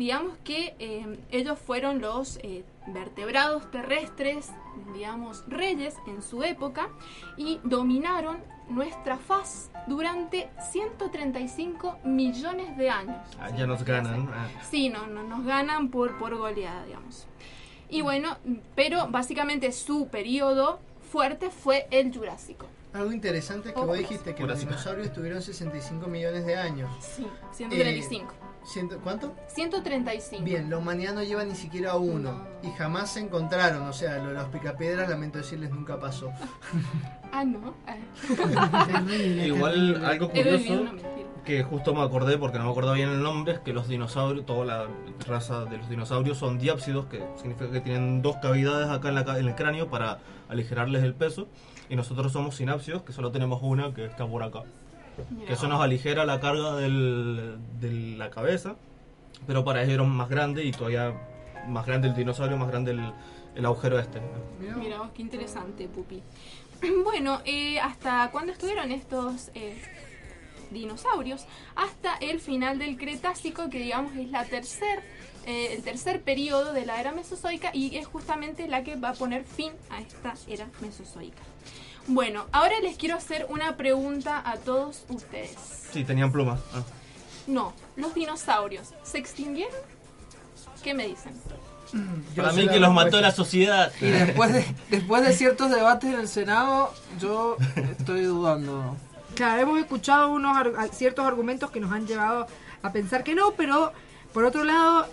Digamos que eh, ellos fueron los eh, vertebrados terrestres, digamos, reyes en su época y dominaron nuestra faz durante 135 millones de años. Ah, ya nos ganan. ah. Sí, no, no nos ganan por, por goleada, digamos. Y bueno, pero básicamente su periodo fuerte fue el Jurásico. Algo interesante es que vos dijiste que los dinosaurios tuvieron 65 millones de años. Sí, 135. Eh, ciento- ¿Cuánto? 135. Bien, la humanidad no lleva ni siquiera uno. Y jamás se encontraron. O sea, lo de los picapiedras, lamento decirles, nunca pasó. Ah, no. Ah. Igual algo curioso que justo me acordé porque no me acordaba bien el nombre es que los dinosaurios, toda la raza de los dinosaurios son diápsidos, que significa que tienen dos cavidades acá en, la, en el cráneo para aligerarles el peso. Y nosotros somos sinápsidos, que solo tenemos una que está por acá. Que eso nos aligera la carga del- de la cabeza, pero para ellos era más grande y todavía más grande el dinosaurio, más grande el, el agujero este. Mira vos, qué interesante, Pupi. Bueno, eh, ¿hasta cuándo estuvieron estos eh, dinosaurios? Hasta el final del Cretácico, que digamos es la tercer, eh, el tercer periodo de la era mesozoica y es justamente la que va a poner fin a esta era mesozoica. Bueno, ahora les quiero hacer una pregunta a todos ustedes. Sí, tenían plumas. Ah. No, los dinosaurios, ¿se extinguieron? ¿Qué me dicen? Para mí que los mató la sociedad. Y después de, después de ciertos debates en el Senado, yo estoy dudando. Claro, hemos escuchado unos ciertos argumentos que nos han llevado a pensar que no, pero por otro lado,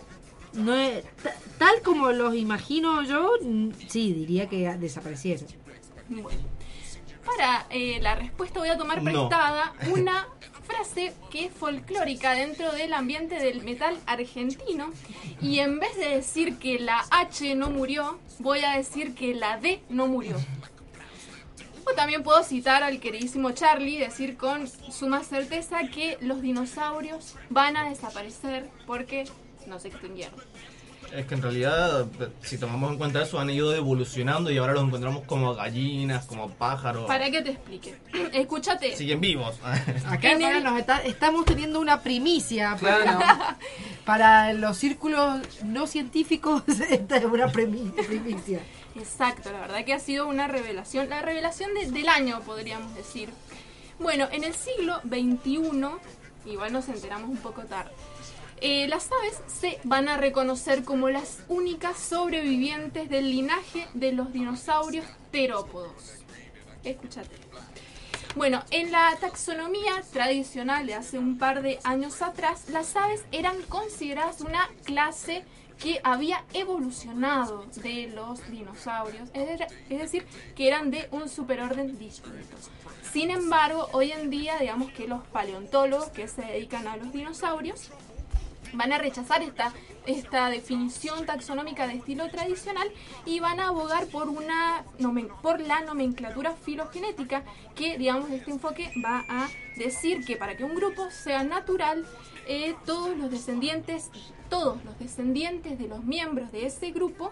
no es- ta- tal como los imagino yo, mm, sí, diría que desaparecieron. Bueno, para eh, la respuesta voy a tomar No. prestada una frase que es folclórica dentro del ambiente del metal argentino y en vez de decir que la H no murió, voy a decir que la D no murió. O también puedo citar al queridísimo Charlie y decir con suma certeza que los dinosaurios van a desaparecer porque no se extinguieron. Es que en realidad, si tomamos en cuenta eso, han ido evolucionando y ahora los encontramos como gallinas, como pájaros. Para que te explique. Escúchate. Siguen vivos. Acá En el- nos está- estamos teniendo una primicia para, para los círculos no científicos. Esta es una primicia. Exacto, la verdad que ha sido una revelación, la revelación de- del año podríamos decir. Bueno, en el siglo XXI, igual nos enteramos un poco tarde, eh, las aves se van a reconocer como las únicas sobrevivientes del linaje de los dinosaurios terópodos. Escúchate. Bueno, en la taxonomía tradicional de hace un par de años atrás, las aves eran consideradas una clase que había evolucionado de los dinosaurios, es de- es decir, que eran de un superorden distinto. Sin embargo, hoy en día, digamos que los paleontólogos que se dedican a los dinosaurios van a rechazar esta, esta definición taxonómica de estilo tradicional y van a abogar por una por la nomenclatura filogenética que digamos este enfoque va a decir que para que un grupo sea natural eh, todos los descendientes todos los descendientes de los miembros de ese grupo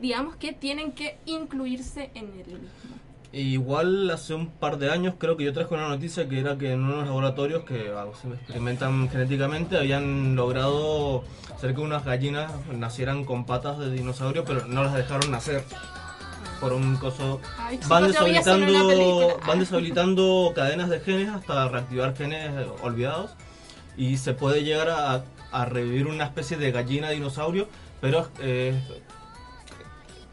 digamos que tienen que incluirse en el mismo E igual hace un par de años creo que yo traje una noticia que era que en unos laboratorios que ah, se experimentan genéticamente habían logrado hacer que unas gallinas nacieran con patas de dinosaurio, pero no las dejaron nacer por un coso. Ay, Van deshabilitando, van deshabilitando cadenas de genes hasta reactivar genes olvidados y se puede llegar a, a revivir una especie de gallina dinosaurio, pero eh,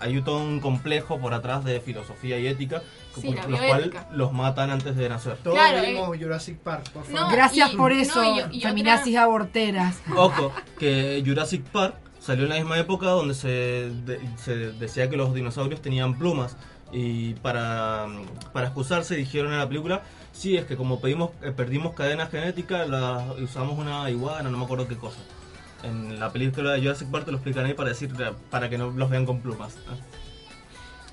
hay todo un complejo por atrás de filosofía y ética, Sí, por los cuales bioética. los matan antes de nacer. Todos Claro, vimos Jurassic Park, por favor. No, Gracias y- por no, eso, y- y otra- feminazis aborteras. Ojo, que Jurassic Park salió en la misma época donde se, de- se decía que los dinosaurios tenían plumas. Y para, para excusarse dijeron en la película, sí, es que como pedimos, eh, perdimos cadena genética, la, usamos una iguana, no me acuerdo qué cosa. En la película de Jurassic Park te lo explican ahí para decir para que no los vean con plumas.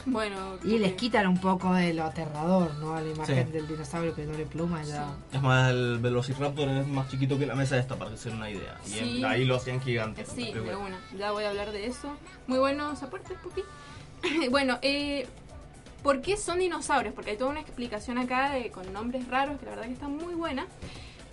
bueno Y les quitan un poco de lo aterrador, ¿no? A la imagen Sí. del dinosaurio que doble pluma ya. Es más, el Velociraptor es más chiquito que la mesa esta, para que se den una idea. Y en- Sí. ahí lo hacían gigante. Sí, de una. Ya voy a hablar de eso. Muy buenos aportes, Pupi. bueno, eh, ¿por qué son dinosaurios? Porque hay toda una explicación acá de, con nombres raros que la verdad que está muy buena.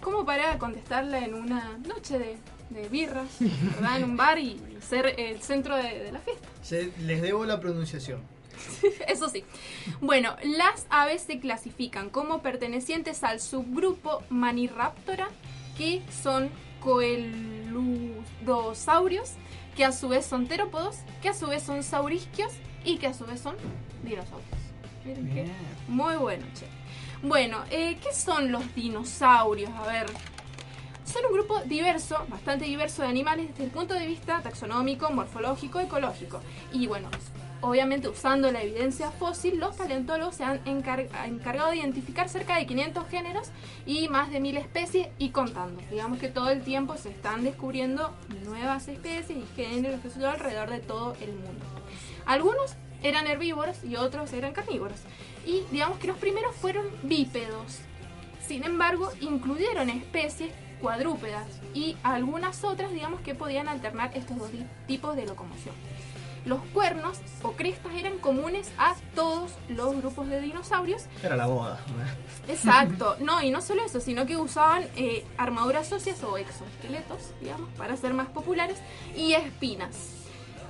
Como para contestarla en una noche de de birras, ¿verdad? En un bar y ser el centro de, de la fiesta. Se- les debo la pronunciación. Eso sí. Bueno, las aves se clasifican como pertenecientes al subgrupo Maniraptora, que son coelurosaurios, que a su vez son terópodos, que a su vez son saurisquios y que a su vez son dinosaurios. Miren qué muy bueno, che. Bueno, eh, ¿qué son los dinosaurios? A ver, son un grupo diverso, bastante diverso de animales desde el punto de vista taxonómico, morfológico, ecológico. Y bueno, obviamente usando la evidencia fósil, los paleontólogos se han encar- encargado de identificar cerca de 500 géneros y más de 1000 especies y contando. Digamos que todo el tiempo se están descubriendo nuevas especies y géneros que alrededor de todo el mundo. Algunos eran herbívoros y otros eran carnívoros. Y digamos que los primeros fueron bípedos. Sin embargo, incluyeron especies cuadrúpedas y algunas otras, digamos, que podían alternar estos dos tipos de locomoción. Los cuernos o crestas eran comunes a todos los grupos de dinosaurios. Era la boda. Exacto. No, y no solo eso, sino que usaban eh, armaduras óseas o exoesqueletos, digamos, para ser más populares, y espinas.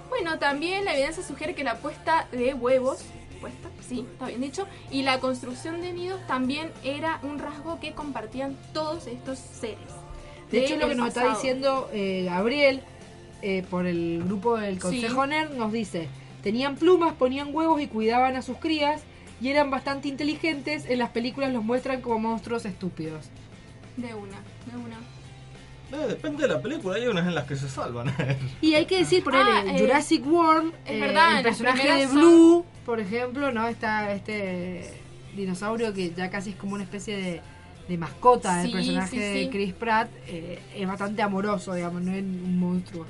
Bueno, también la evidencia sugiere que la puesta de huevos, sí, está bien dicho, y la construcción de nidos también era un rasgo que compartían todos estos seres. De hecho, lo que nos está diciendo eh, Gabriel eh, por el grupo del Consejo Sí. NERD nos dice: tenían plumas, ponían huevos y cuidaban a sus crías y eran bastante inteligentes. En las películas los muestran como monstruos estúpidos. De una, de una. Eh, depende de la película, hay unas en las que se salvan. Y hay que decir, por Ah, ejemplo, eh, Jurassic World, es eh, verdad, el personaje de son- Blue, por ejemplo, ¿no? Está este dinosaurio que ya casi es como una especie de, de mascota del Sí, personaje sí, de. Chris Pratt. eh, es bastante amoroso, digamos, no es un monstruo.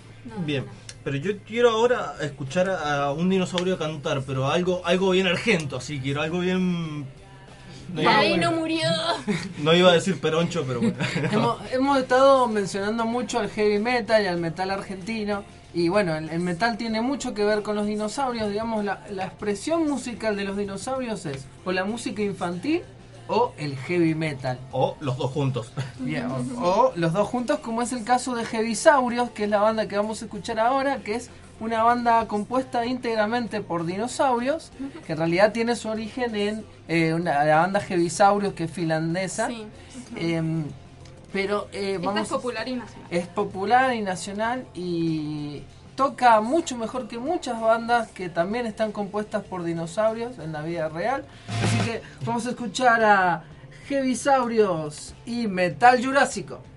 Bien, pero yo quiero ahora escuchar a un dinosaurio cantar, pero algo algo bien argento, así quiero algo bien... No no murió. no iba a decir peroncho, pero bueno. hemos, hemos estado mencionando mucho al heavy metal y al metal argentino. Y bueno, el, el metal tiene mucho que ver con los dinosaurios. Digamos, la, la expresión musical de los dinosaurios es o la música infantil o el heavy metal. O los dos juntos. Bien, o, o los dos juntos, como es el caso de Heavisaurios, que es la banda que vamos a escuchar ahora, que es una banda compuesta íntegramente por dinosaurios, que en realidad tiene su origen en eh, una, la banda Heavisaurios, que es finlandesa. Sí. Em, pero eh, Esta vamos es popular y nacional. es popular y nacional y toca mucho mejor que muchas bandas que también están compuestas por dinosaurios en la vida real. Así que vamos a escuchar a Heavisaurios y Metal Jurásico.「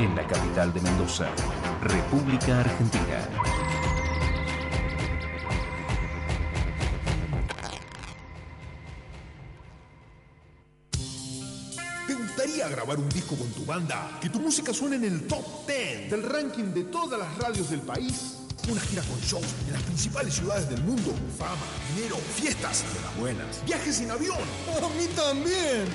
en la capital de Mendoza, República Argentina. ¿Te gustaría grabar un disco con tu banda? Que tu música suene en el top 10 del ranking de todas las radios del país. Una gira con shows en las principales ciudades del mundo. Fama, dinero, fiestas de las buenas. Viajes en avión. A mí también.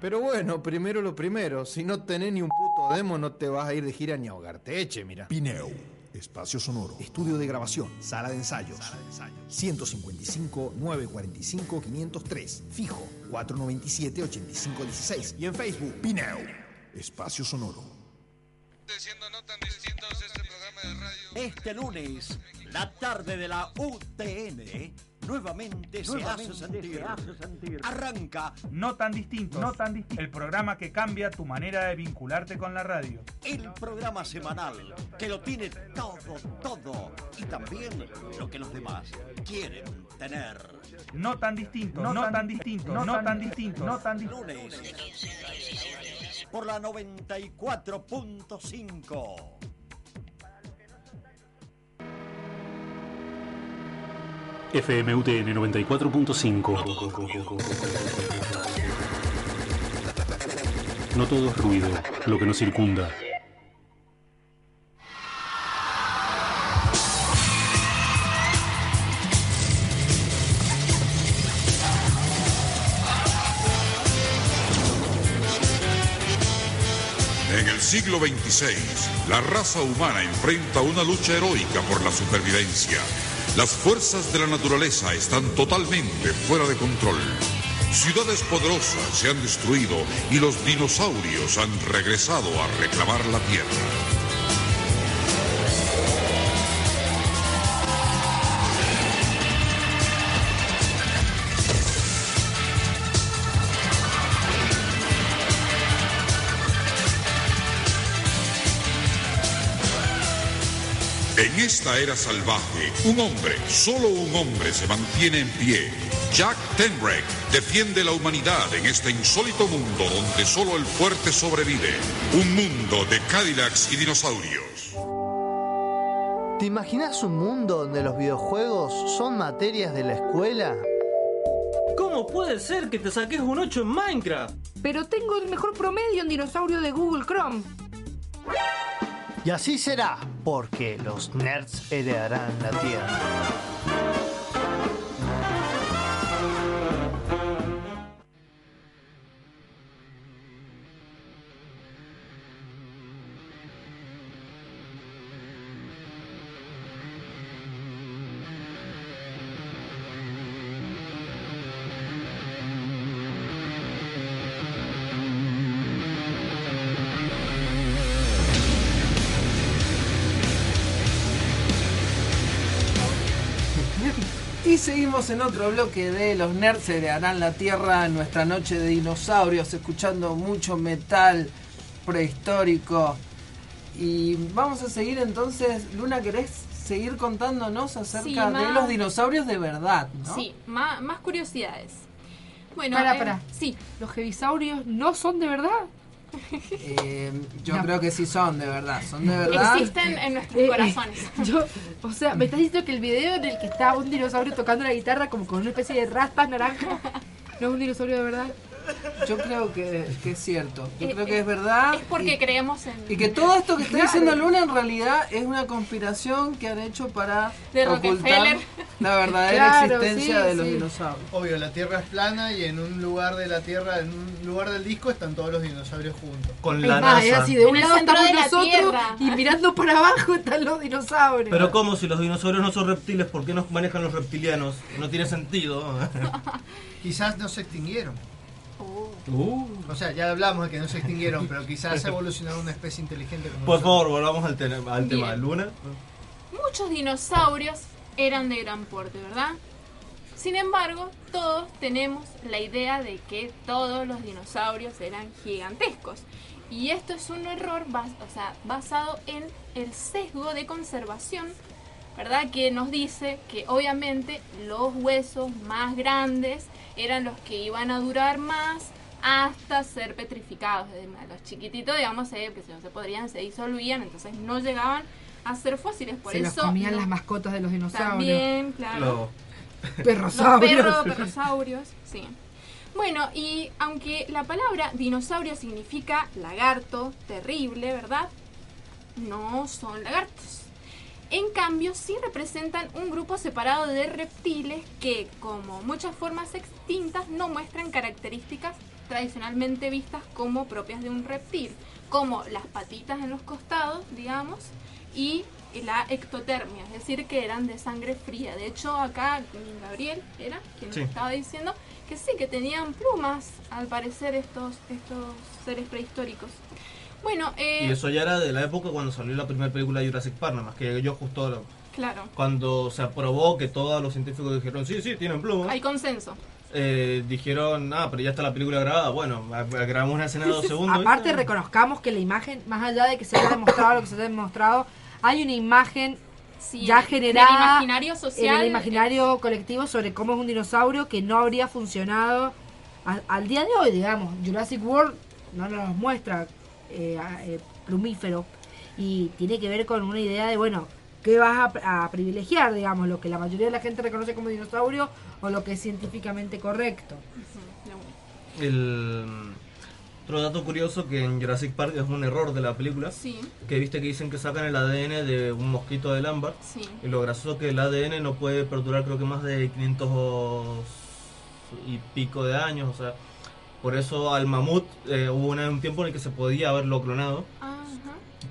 Pero bueno, primero lo primero. Si no tenés ni un puto demo, no te vas a ir de gira ni a ahogarte. Eche, mira. Pineo. Espacio sonoro. Estudio de grabación. Sala de ensayos. 155 945 503. Fijo. 497 8516. Y en Facebook. Pineo. Espacio sonoro. Este lunes, la tarde de la UTN nuevamente, se, Nuevamente hace sentir. se hace sentir. Arranca No tan distintos. No tan distintos. El programa que cambia tu manera de vincularte con la radio. el programa semanal que lo tiene todo, todo y también lo que los demás quieren tener. No tan distintos. No, tan, distintos. No, tan distintos. No tan distintos. Lunes por la 94.5. FMUTN 94.5. No todo es ruido, lo que nos circunda. En el siglo XXVI, la raza humana enfrenta una lucha heroica por la supervivencia. Las fuerzas de la naturaleza están totalmente fuera de control. Ciudades poderosas se han destruido y los dinosaurios han regresado a reclamar la Tierra. En esta era salvaje, un hombre, solo un hombre se mantiene en pie. Jack Tenbreck defiende la humanidad en este insólito mundo donde solo el fuerte sobrevive. Un mundo de Cadillacs y dinosaurios. ¿Te imaginas un mundo donde los videojuegos son materias de la escuela? ¿Cómo puede ser que te saques un 8 en Minecraft? Pero tengo el mejor promedio en dinosaurio de Google Chrome. Y así será, porque los nerds heredarán la Tierra. En otro bloque de Los Nerds se harán la Tierra en nuestra noche de dinosaurios, escuchando mucho metal prehistórico. Y vamos a seguir entonces, Luna, ¿querés seguir contándonos acerca Sí, de los dinosaurios de verdad? ¿no? Sí, más, más curiosidades. Bueno, Para, eh, para. Sí. ¿Los hebisaurios no son de verdad? Eh, yo No. creo que sí son de verdad, son de verdad. Existen en nuestros Eh, eh, corazones. yo, o sea, me estás diciendo que el video en el que está un dinosaurio tocando la guitarra como con una especie de raspas naranja no es un dinosaurio de verdad. Yo creo que, que es cierto. Yo Eh, creo que eh, es verdad. Es porque y- creemos en. Y que todo esto que está diciendo Luna en realidad es una conspiración que han hecho para De ocultar la verdadera Claro, existencia sí, de los sí. dinosaurios. Obvio, la Tierra es plana y en un lugar de la Tierra, en un lugar del disco, están todos los dinosaurios juntos. Con la más, es NASA. así, de un En lado estamos de la nosotros Tierra. y mirando para abajo están los dinosaurios. Pero como si los dinosaurios no son reptiles, ¿por qué nos manejan los reptilianos? No tiene sentido. Quizás no se extinguieron. O sea, ya hablamos de que no se extinguieron, pero quizás se evolucionaron una especie inteligente como Por favor, volvamos al, te- al tema de Luna. Muchos dinosaurios eran de gran porte, ¿verdad? Sin embargo, todos tenemos la idea de que todos los dinosaurios eran gigantescos. Y esto es un error bas- o sea, basado en el sesgo de conservación, ¿verdad? Que nos dice que obviamente los huesos más grandes eran los que iban a durar más hasta ser petrificados. Los chiquititos, digamos, se, que se, se podrían, se disolvían, entonces no llegaban a ser fósiles. Por Se los eso comían no- las mascotas de los dinosaurios. También, claro. Perrosaurios. Los perros, perrosaurios, sí. Bueno, y aunque la palabra dinosaurio significa lagarto, terrible, ¿verdad? No son lagartos. En cambio, sí representan un grupo separado de reptiles que, como muchas formas extintas, no muestran características tradicionalmente vistas como propias de un reptil, como las patitas en los costados, digamos, y la ectotermia, es decir, que eran de sangre fría. De hecho, acá Gabriel era quien Sí. nos estaba diciendo que sí, que tenían plumas, al parecer, estos, estos seres prehistóricos. Bueno, eh, Y eso ya era de la época cuando salió la primera película de Jurassic Park, nada más que yo justo lo- claro, cuando se aprobó que todos los científicos dijeron, sí, sí, tienen plumas, hay consenso. Eh, dijeron, ah, pero ya está la película grabada, bueno, grabamos una escena de dos segundos. Aparte, ¿viste? reconozcamos que la imagen, más allá de que se haya demostrado lo que se haya demostrado, hay una imagen Sí, ya en el generada imaginario social, en el imaginario colectivo sobre cómo es un dinosaurio que no habría funcionado a- al día de hoy, digamos. Jurassic World no nos muestra eh, eh, plumífero y tiene que ver con una idea de, bueno, ¿qué vas a, a privilegiar, digamos? Lo que la mayoría de la gente reconoce como dinosaurio o lo que es científicamente correcto. El otro dato curioso que en Jurassic Park es un error de la película. Sí. Que viste que dicen que sacan el ADN de un mosquito del ámbar. Sí. Y lo gracioso es que el ADN no puede perdurar creo que más de 500 y pico de años. O sea, por eso al mamut eh, hubo una- un tiempo en el que se podía haberlo clonado. Ajá.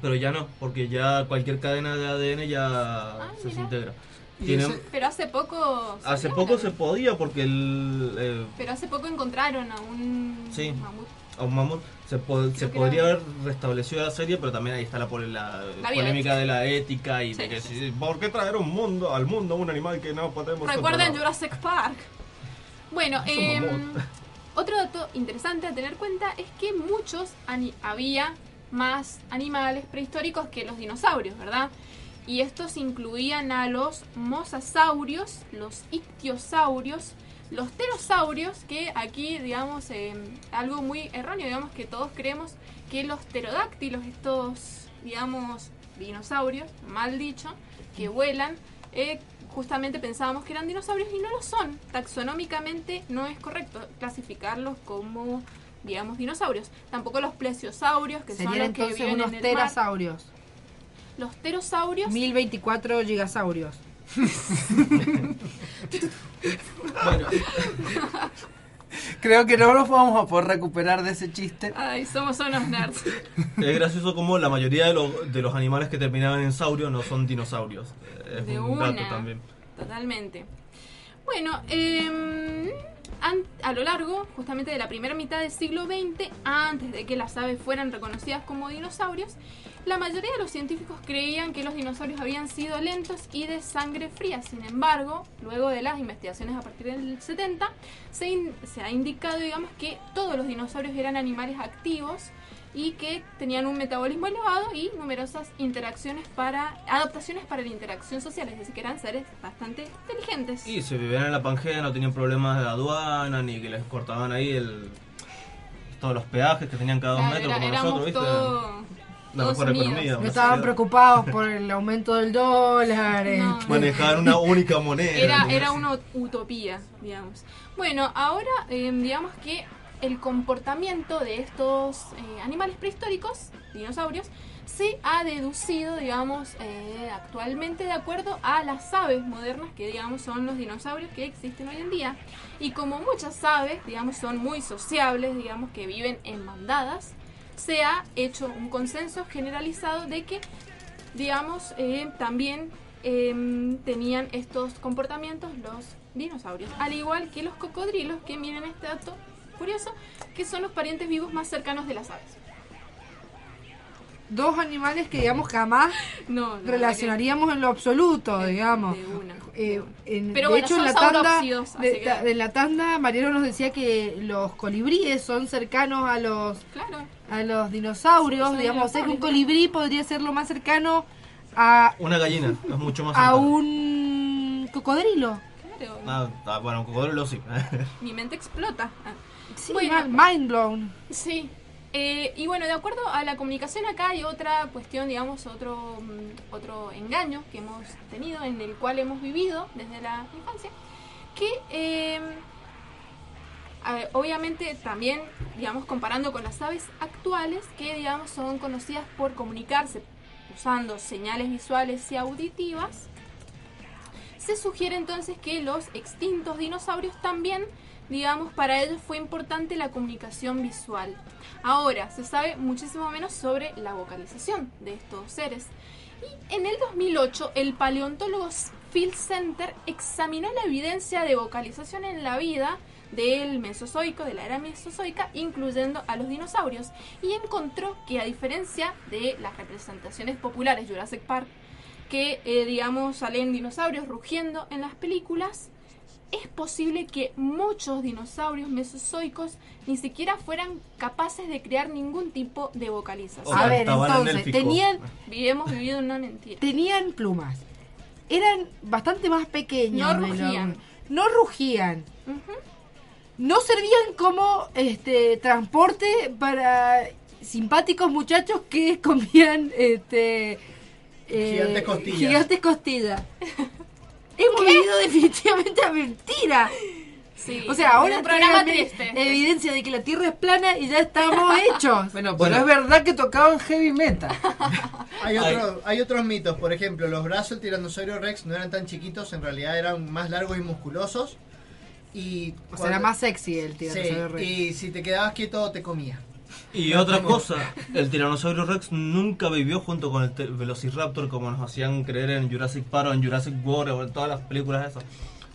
Pero ya no, porque ya cualquier cadena de ADN ya Ah, se desintegra. Ese- Pero hace poco... Hace poco se podía porque el... eh, Pero hace poco encontraron a un Sí. mamut. a un mamut se, po- se podría haber restablecido la serie, pero también ahí está la, la La polémica de la ética y de Sí, que sí, si- ¿por qué traer un mundo al mundo un animal que no podemos Recuerden controlar? Jurassic Park. Bueno, mamut. otro dato interesante a tener cuenta es que muchos había más animales prehistóricos que los dinosaurios, ¿verdad? Y estos incluían a los mosasaurios, los ictiosaurios, los pterosaurios, que aquí, digamos, em, algo muy erróneo, digamos que todos creemos que los pterodáctilos, estos, digamos, dinosaurios, mal dicho, que vuelan, eh, justamente pensábamos que eran dinosaurios y no lo son. Taxonómicamente no es correcto clasificarlos como, digamos, dinosaurios. Tampoco los plesiosaurios, que Serían son los que entonces viven unos en el mar. pterosaurios. Los pterosaurios 1024 gigasaurios. Creo que no nos vamos a poder recuperar de ese chiste. Ay, somos unos nerds. Es gracioso como la mayoría de, los- de los animales que terminaban en saurio no son dinosaurios. Es De un dato una. también. Totalmente. Bueno, eh, a lo largo justamente de la primera mitad del siglo XX, antes de que las aves fueran reconocidas como dinosaurios, la mayoría de los científicos creían que los dinosaurios habían sido lentos y de sangre fría. Sin embargo, luego de las investigaciones a partir del 70, se, ha indicado, digamos, que todos los dinosaurios eran animales activos y que tenían un metabolismo elevado y numerosas interacciones para adaptaciones para la interacción social, es decir, que eran seres bastante inteligentes. Y se vivían en la Pangea, no tenían problemas de aduana, ni que les cortaban ahí el todos los peajes que tenían cada dos Claro, metros era- como éramos nosotros, ¿viste? todo- la mejor economía. No estaban preocupados por el aumento del dólar. el- Manejaban una única moneda. Era, ¿no? era una utopía, digamos. Bueno, ahora eh, digamos que el comportamiento de estos eh, animales prehistóricos, dinosaurios, se ha deducido, digamos, eh, actualmente de acuerdo a las aves modernas que, digamos, son los dinosaurios que existen hoy en día. Y como muchas aves, digamos, son muy sociables, digamos, que viven en bandadas, se ha hecho un consenso generalizado de que digamos, eh, también em, tenían estos comportamientos los dinosaurios. Al igual que los cocodrilos, que miren este dato curioso, que son los parientes vivos más cercanos de las aves. Dos animales que, digamos, jamás No, la relacionaríamos en lo absoluto, digamos. de una, Eh, en- Pero de bueno, hecho, en son la tanda, de, que- en la tanda, Mariano nos decía que los colibríes son cercanos a los Claro. a los dinosaurios, digamos, o sea que un colibrí podría ser lo más cercano a, Una gallina, es mucho más a cercano. un cocodrilo. Claro. Ah, ah, bueno, un cocodrilo sí. Mi mente explota. Ah. Sí, Bueno. mind blown. Sí. Eh, y bueno, de acuerdo a la comunicación acá hay otra cuestión, digamos, otro, mm, otro engaño que hemos tenido, en el cual hemos vivido desde la infancia, que eh, ver, obviamente también, digamos, comparando con las aves actuales, que digamos son conocidas por comunicarse usando señales visuales y auditivas, se sugiere entonces que los extintos dinosaurios también, digamos, para ellos fue importante la comunicación visual. Ahora, se sabe muchísimo menos sobre la vocalización de estos seres. Y en el 2008, el paleontólogo Phil Center examinó la evidencia de vocalización en la vida del Mesozoico, de la era Mesozoica, incluyendo a los dinosaurios, y encontró que a diferencia de las representaciones populares Jurassic Park, que eh, digamos salen dinosaurios rugiendo en las películas, es posible que muchos dinosaurios mesozoicos ni siquiera fueran capaces de crear ningún tipo de vocalización. A ver, entonces, tenían, Hemos vivido una mentira. tenían plumas. Eran bastante más pequeños. No lo- rugían. no rugían. No servían como este transporte para simpáticos muchachos que comían este eh, Gigantes costillas. gigantes costillas. Hemos vivido definitivamente a mentira. Sí, o sea, ahora un programa triste. evidencia de que la Tierra es plana y ya estamos hechos. Bueno, pero Bueno. es verdad que tocaban heavy metal. Hay, otro- hay otros mitos, por ejemplo, los brazos del tiranosaurio rex no eran tan chiquitos, en realidad eran más largos y musculosos. Y O sea, era más sexy el tiranosaurio Sí, rex. y si te quedabas quieto te comía. Y otra cosa, el tiranosaurio Rex nunca vivió junto con el Velociraptor como nos hacían creer en Jurassic Park o en Jurassic World o en todas las películas esas.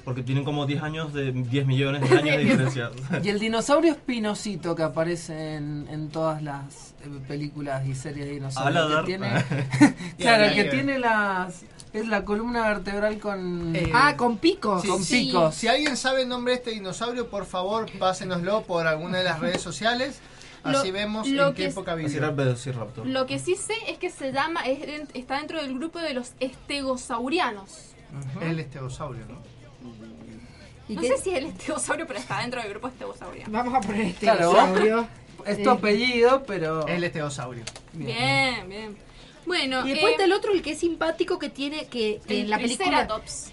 Porque tienen como 10 años de 10 millones de años de diferencia. Y el dinosaurio espinosito que aparece en, en todas las eh, películas y series de dinosaurios. Que tiene, claro, que tiene las. Es la columna vertebral con. Eh, ah, con picos. Sí, Con sí. picos. Si alguien sabe el nombre de este dinosaurio, por favor, pásenoslo por alguna de las redes sociales. Así Lo- vemos lo en qué que- época vivió. era el Velociraptor. Lo que sí sé es que se llama, es está dentro del grupo de los estegosaurianos. Es el estegosaurio, ¿no? ¿Y No qué- sé si es el estegosaurio, pero está dentro del grupo estegosauriano. Vamos a poner este Claro. Es tu Eh, apellido, pero. El estegosaurio. Bien, bien. Bueno, Y después eh, está el otro, el que es simpático, que tiene que, que el en la película. Triceratops,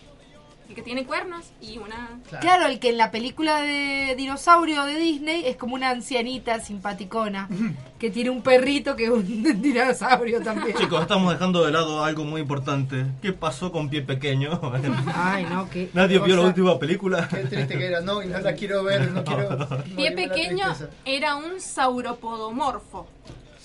el que tiene cuernos y una... Claro, el que en la película de dinosaurio de Disney es como una ancianita simpaticona que tiene un perrito que es un dinosaurio también. Chicos, estamos dejando de lado algo muy importante. ¿Qué pasó con Pie Pequeño? Ay, no, que. ¿Nadie vio la última película? Qué triste que era, no, y no la quiero ver, no quiero. Pie pequeño era un sauropodomorfo.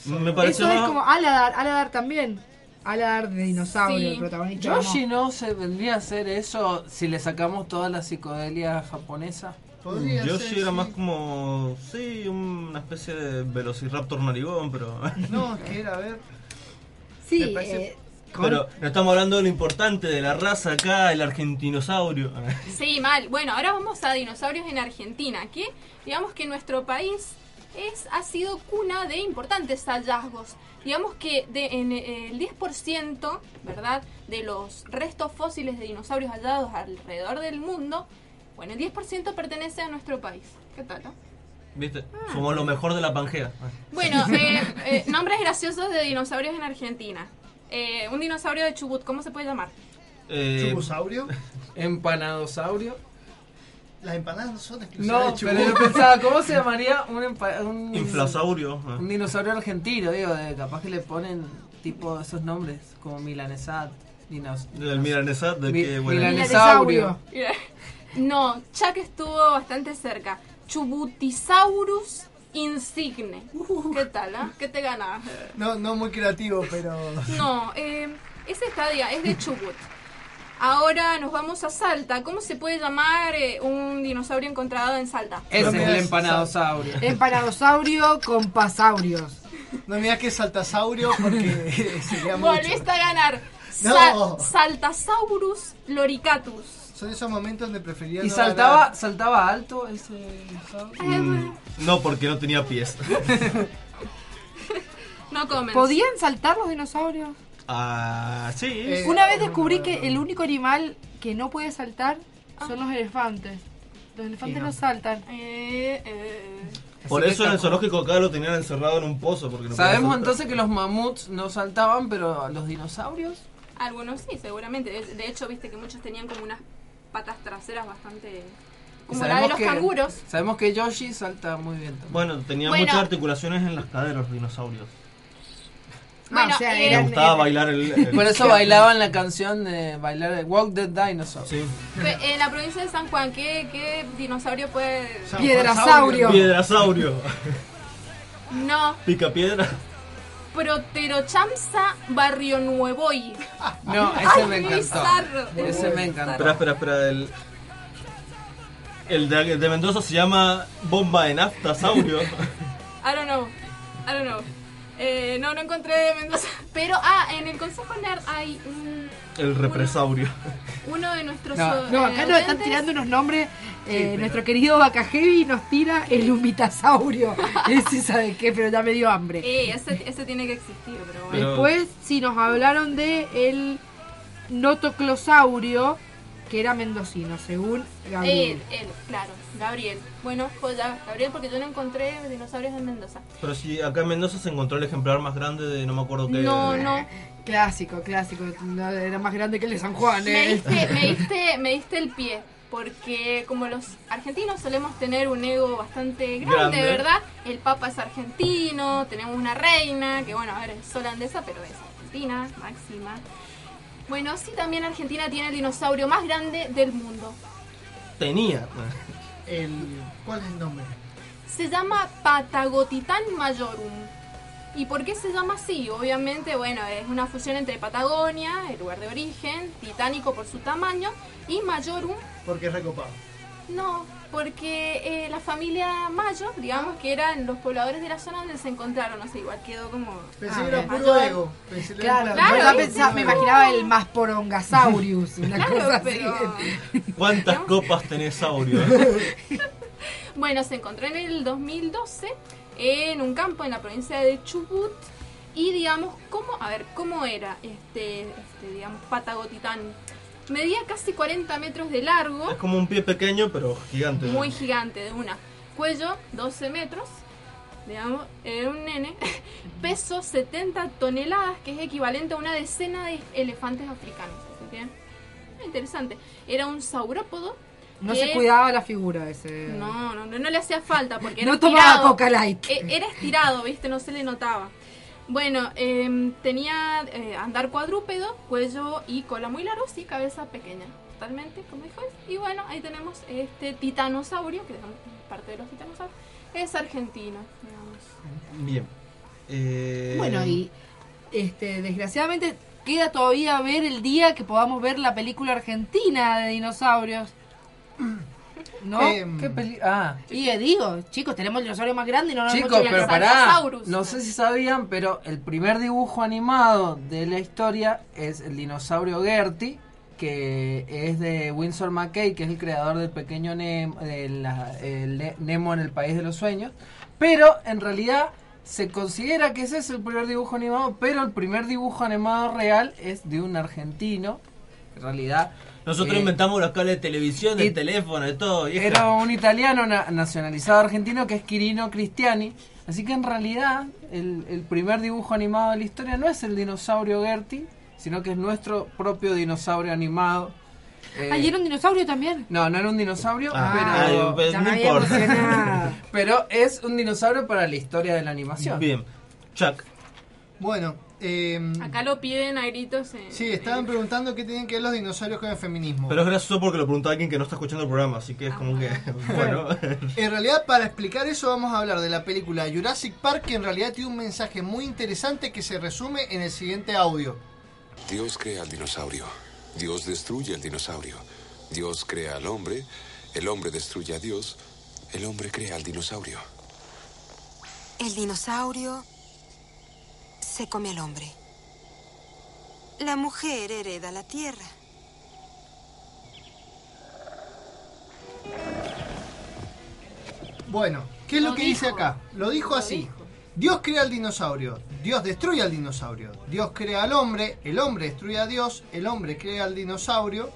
Me pareció Eso es como Aladar, Aladar también. Aladar de dinosaurio, Sí. el protagonista. Yoshi no se vendría a hacer eso si le sacamos toda la psicodelia japonesa. Podría Yoshi ser, era sí. más como. Sí, una especie de Velociraptor narigón, pero. No, es que era, a ver. Sí, parece- eh, Pero no estamos hablando de lo importante, de la raza acá, el argentinosaurio. Sí, mal. Bueno, ahora vamos a dinosaurios en Argentina, que digamos que nuestro país es, ha sido cuna de importantes hallazgos. Digamos que de, en eh, el 10%, ¿verdad?, de los restos fósiles de dinosaurios hallados alrededor del mundo, bueno, el 10% pertenece a nuestro país. ¿Qué tal, no? ¿Viste? Somos lo mejor de la Pangea. Bueno, eh, eh, nombres graciosos de dinosaurios en Argentina. Eh, un dinosaurio de Chubut, ¿cómo se puede llamar? Eh, ¿Chubusaurio? Empanadosaurio. Las empanadas no son exclusivas No, de Chubut. pero yo pensaba, ¿cómo se llamaría un, empa- un, Inflasaurio. un dinosaurio argentino? Digo, de- capaz que le ponen tipo esos nombres, como Milanesat. Dinos, El Milanesat, de Mi- que, bueno, Milanesaurio. No, Chuck estuvo bastante cerca. Chubutisaurus insigne. ¿Qué tal, ah? ¿Qué te ganas? No, no muy creativo, pero. No, eh, ese está, diga, es de Chubut. Ahora nos vamos a Salta. ¿Cómo se puede llamar eh, un dinosaurio encontrado en Salta? Ese es el empanadosaurio. Empanadosaurio con pasaurios. No me que es saltasaurio porque sería mucho. Volviste a ganar. No. Sa- Saltasaurus loricatus. Son esos momentos donde prefería ¿Y no saltaba, ganar. saltaba alto ese dinosaurio? Mm, no, porque no tenía pies. No comen. ¿Podían saltar los dinosaurios? Ah, sí. Eh, Una vez descubrí que el único animal que no puede saltar son los elefantes. Los elefantes no. saltan. Eh, eh. Por eso en el zoológico acá lo tenían encerrado en un pozo. Porque no Sabemos entonces que los mamuts no saltaban, pero los dinosaurios. Algunos sí, seguramente. De, hecho, viste que muchos tenían como unas patas traseras bastante... Como la de los que- canguros. Sabemos que Yoshi salta muy bien también. Bueno, tenía Bueno. muchas articulaciones en las caderas los dinosaurios. Bueno, Ah, o sea, eh, Le gustaba bailar el. el- Por eso bailaban la canción de bailar de Walk the Dinosaur. Sí. En la provincia de San Juan, ¿qué, qué dinosaurio puede...? Piedrasaurio. Piedrasaurio. No, Pica piedra. Proterochamsa barrionuevoy. No, ese Ay, me encantó. bizarro. Ese me encantó. Espera, espera, espera. El, el de, el de Mendoza se llama Bomba de Naftasaurio. I don't know. I don't know. Eh, no, no encontré de Mendoza. Pero, ah, en el Consejo Nerd hay un- el represaurio. uno de nuestros. No, eh, no, acá nos están oyentes- tirando unos nombres. Eh, Nuestro querido Bacajevi nos tira el humitasaurio. Ese sabe qué, pero ya me dio hambre. Eh, ese, ese tiene que existir, pero bueno. Después, sí, nos hablaron de el notoclosaurio, que era mendocino, según Gabriel. Él, él, claro, Gabriel. Bueno, joya, Gabriel, porque yo no encontré dinosaurios en Mendoza. Pero si acá en Mendoza se encontró el ejemplar más grande de no me acuerdo qué. No, no. Clásico, clásico. No, Era más grande que el de San Juan, Me ¿eh? diste, me, diste, me diste el pie, porque como los argentinos solemos tener un ego bastante grande, Grande. ¿verdad? El papa es argentino, tenemos una reina, que bueno, a ver, es holandesa, pero es argentina, máxima. Bueno, sí, también Argentina tiene el dinosaurio más grande del mundo. Tenía. El, ¿Cuál es el nombre? Se llama Patagotitan majorum. ¿Y por qué se llama así? Obviamente, bueno, es una fusión entre Patagonia, el lugar de origen, titánico por su tamaño, y majorum, Porque es recopado. No, porque eh, la familia Mayo, digamos que eran los pobladores de la zona donde se encontraron, no sé, igual quedó como... Pensé Ah, que era puro ego. Pensé era Claro, me imaginaba el Masporongasaurus, una Claro, cosa así. pero- ¿Cuántas copas tenés, Saurio? Bueno, se encontró en el 2012 en un campo en la provincia de Chubut y digamos, ¿cómo, a ver, cómo era este, este digamos, Patagotitán? Medía casi 40 metros de largo, es como un pie pequeño, pero gigante. muy gigante de una. Cuello, 12 metros, digamos, era un nene. Peso, 70 toneladas, que es equivalente a una decena de elefantes africanos. ¿se entiende? Interesante. Era un saurópodo. No que- se cuidaba la figura ese. no, no, no, no le hacía falta porque era No tomaba estirado. Coca Light. E- Era estirado, ¿viste? No se le notaba. Bueno, em, tenía eh, andar cuadrúpedo, cuello y cola muy largos y cabeza pequeña. Totalmente, como dijo él. Y bueno, ahí tenemos este titanosaurio, que es parte de los titanosaurios. Es argentino, digamos. Bien. Eh, Bueno, y este, desgraciadamente queda todavía ver el día que podamos ver la película argentina de dinosaurios. ¿No? Em, ¿Qué peli ah, y eh, digo, chicos, tenemos el dinosaurio más grande y no nos chicos, hemos pero el pará. No sé si sabían, pero el primer dibujo animado de la historia es el dinosaurio Gertie, que es de Winsor McKay, que es el creador del pequeño Nemo, de la- el Ne- Nemo en el País de los Sueños. Pero en realidad se considera que ese es el primer dibujo animado, pero el primer dibujo animado real es de un argentino. En realidad. Nosotros eh, inventamos los cables de televisión, y- de teléfono, de todo. vieja. Era un italiano na- nacionalizado argentino que es Quirino Cristiani. Así que en realidad el, el primer dibujo animado de la historia no es el dinosaurio Gertie, sino que es nuestro propio dinosaurio animado. Eh, Ah, ¿y era un dinosaurio también? No, no era un dinosaurio, Ah, pero, pues, no importa. pero es un dinosaurio para la historia de la animación. Bien. Chuck. Bueno, em, Acá lo piden a gritos. en- sí, estaban preguntando qué tienen que ver los dinosaurios con el feminismo. Pero es gracioso porque lo preguntó alguien que no está escuchando el programa, así que es como que. Bueno. En realidad, para explicar eso, vamos a hablar de la película Jurassic Park, que en realidad tiene un mensaje muy interesante que se resume en el siguiente audio. Dios crea al dinosaurio Dios destruye al dinosaurio. Dios crea al hombre, el hombre destruye a Dios, el hombre crea al dinosaurio. El dinosaurio se come al hombre. La mujer hereda la tierra. Bueno, ¿qué es lo, que dice acá? Lo dijo así. Dios crea al dinosaurio, Dios destruye al dinosaurio, Dios crea al hombre, el hombre destruye a Dios, el hombre crea al dinosaurio,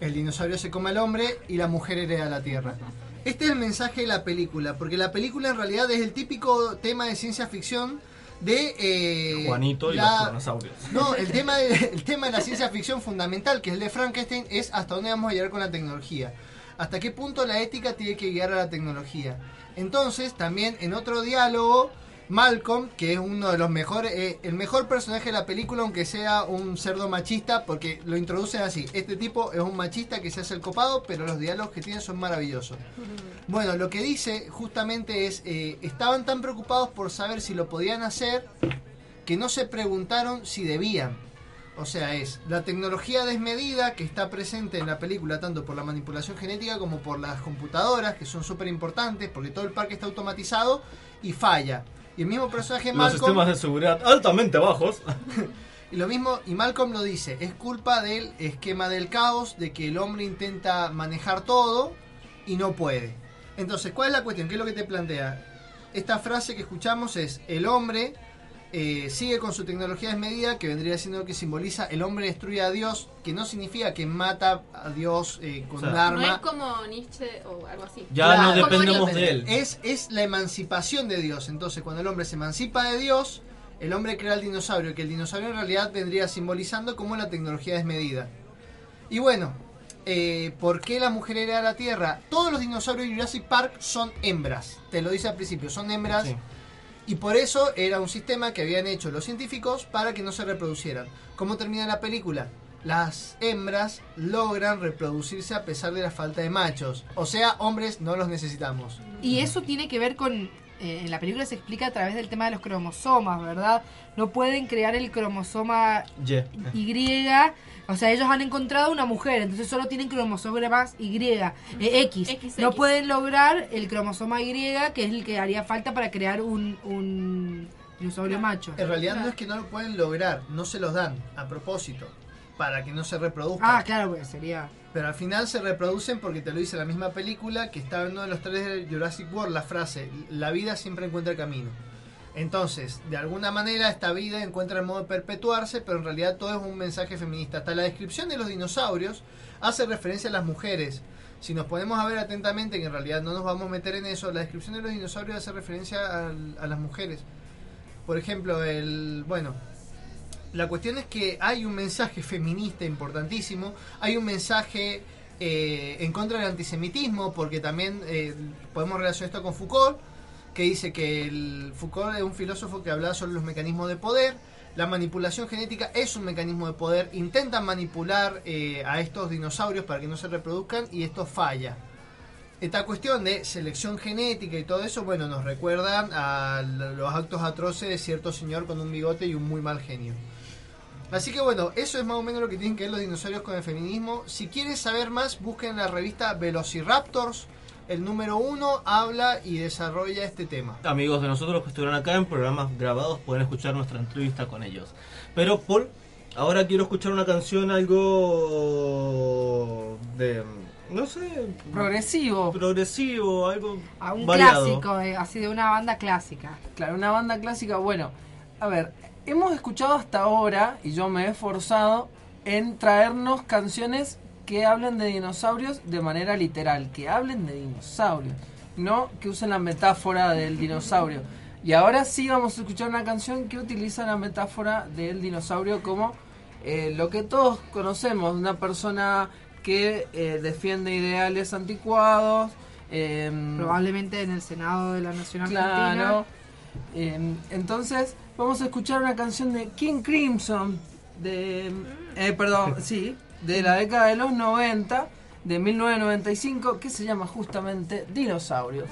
el dinosaurio se come al hombre y la mujer hereda la tierra. Este es el mensaje de la película, porque la película en realidad es el típico tema de ciencia ficción de... eh, Juanito y la- los dinosaurios. No, el tema, de, el tema de la ciencia ficción fundamental, que es el de Frankenstein, es hasta dónde vamos a llegar con la tecnología. Hasta qué punto la ética tiene que guiar a la tecnología. Entonces, también en otro diálogo, Malcolm, que es uno de los mejores, eh, el mejor personaje de la película, aunque sea un cerdo machista, porque lo introducen así. Este tipo es un machista que se hace el copado, pero los diálogos que tiene son maravillosos. Bueno, lo que dice justamente es, eh, estaban tan preocupados por saber si lo podían hacer que no se preguntaron si debían. O sea, es la tecnología desmedida que está presente en la película tanto por la manipulación genética como por las computadoras, que son súper importantes, porque todo el parque está automatizado y falla. Y el mismo personaje Los Malcolm... sistemas de seguridad altamente bajos. Y lo mismo, y Malcolm lo dice, es culpa del esquema del caos, de que el hombre intenta manejar todo y no puede. Entonces, ¿cuál es la cuestión? ¿Qué es lo que te plantea? Esta frase que escuchamos es, el hombre eh, sigue con su tecnología desmedida, que vendría siendo lo que simboliza, el hombre destruye a Dios, que no significa que mata a Dios eh, con O sea, un No arma. es como Nietzsche o algo así. Ya no dependemos de él. Es, es la emancipación de Dios. Entonces, cuando el hombre se emancipa de Dios, el hombre crea el dinosaurio, que el dinosaurio en realidad vendría simbolizando como la tecnología desmedida. Y bueno, eh, ¿por qué la mujer hereda la Tierra? Todos los dinosaurios de Jurassic Park son hembras. Te lo dice al principio, son hembras. Sí. Y por eso era un sistema que habían hecho los científicos para que no se reproducieran. ¿Cómo termina la película? Las hembras logran reproducirse a pesar de la falta de machos. O sea, hombres no los necesitamos. Y eso tiene que ver con. eh, en la película se explica a través del tema de los cromosomas, ¿verdad? No pueden crear el cromosoma. Y. O sea, ellos han encontrado una mujer, entonces solo tienen cromosomas Y, eh, X. XX. No pueden lograr el cromosoma Y, que es el que haría falta para crear un, un dinosaurio macho. En realidad no es que no lo pueden lograr, no se los dan a propósito, para que no se reproduzcan. Ah, claro, pues sería. Pero al final se reproducen porque te lo dice la misma película que está en uno de los tres de Jurassic World, la frase, la vida siempre encuentra el camino. Entonces, de alguna manera esta vida encuentra el modo de perpetuarse, pero en realidad todo es un mensaje feminista. Hasta la descripción de los dinosaurios hace referencia a las mujeres. Si nos ponemos a ver atentamente, que en realidad no nos vamos a meter en eso, la descripción de los dinosaurios hace referencia a las mujeres. Por ejemplo, el, bueno, la cuestión es que hay un mensaje feminista importantísimo, hay un mensaje eh, en contra del antisemitismo, porque también eh, podemos relacionar esto con Foucault, que dice que el, Foucault es un filósofo que hablaba sobre los mecanismos de poder, la manipulación genética es un mecanismo de poder, intentan manipular eh, a estos dinosaurios para que no se reproduzcan y esto falla. Esta cuestión de selección genética y todo eso, bueno, nos recuerdan a los actos atroces de cierto señor con un bigote y un muy mal genio. Así que bueno, eso es más o menos lo que tienen que ver los dinosaurios con el feminismo. Si quieren saber más, busquen la revista Velociraptors. El número uno habla y desarrolla este tema. Amigos de nosotros que estuvieron acá en programas grabados pueden escuchar nuestra entrevista con ellos. Pero Paul, ahora quiero escuchar una canción algo de no sé, Progresivo. progresivo, algo A un variado. clásico, eh, así de una banda clásica. Claro, una banda clásica. Bueno, a ver, hemos escuchado hasta ahora, y yo me he esforzado en traernos canciones que hablen de dinosaurios de manera literal, que hablen de dinosaurios, no que usen la metáfora del dinosaurio. Y ahora sí vamos a escuchar una canción que utiliza la metáfora del dinosaurio como eh, lo que todos conocemos, una persona que eh, defiende ideales anticuados. em, Probablemente en el Senado de la Nación Claro. Argentina. Eh, entonces, vamos a escuchar una canción de King Crimson, de. eh, perdón, sí, de la década de los 90, de 1995, que se llama justamente Dinosaurio.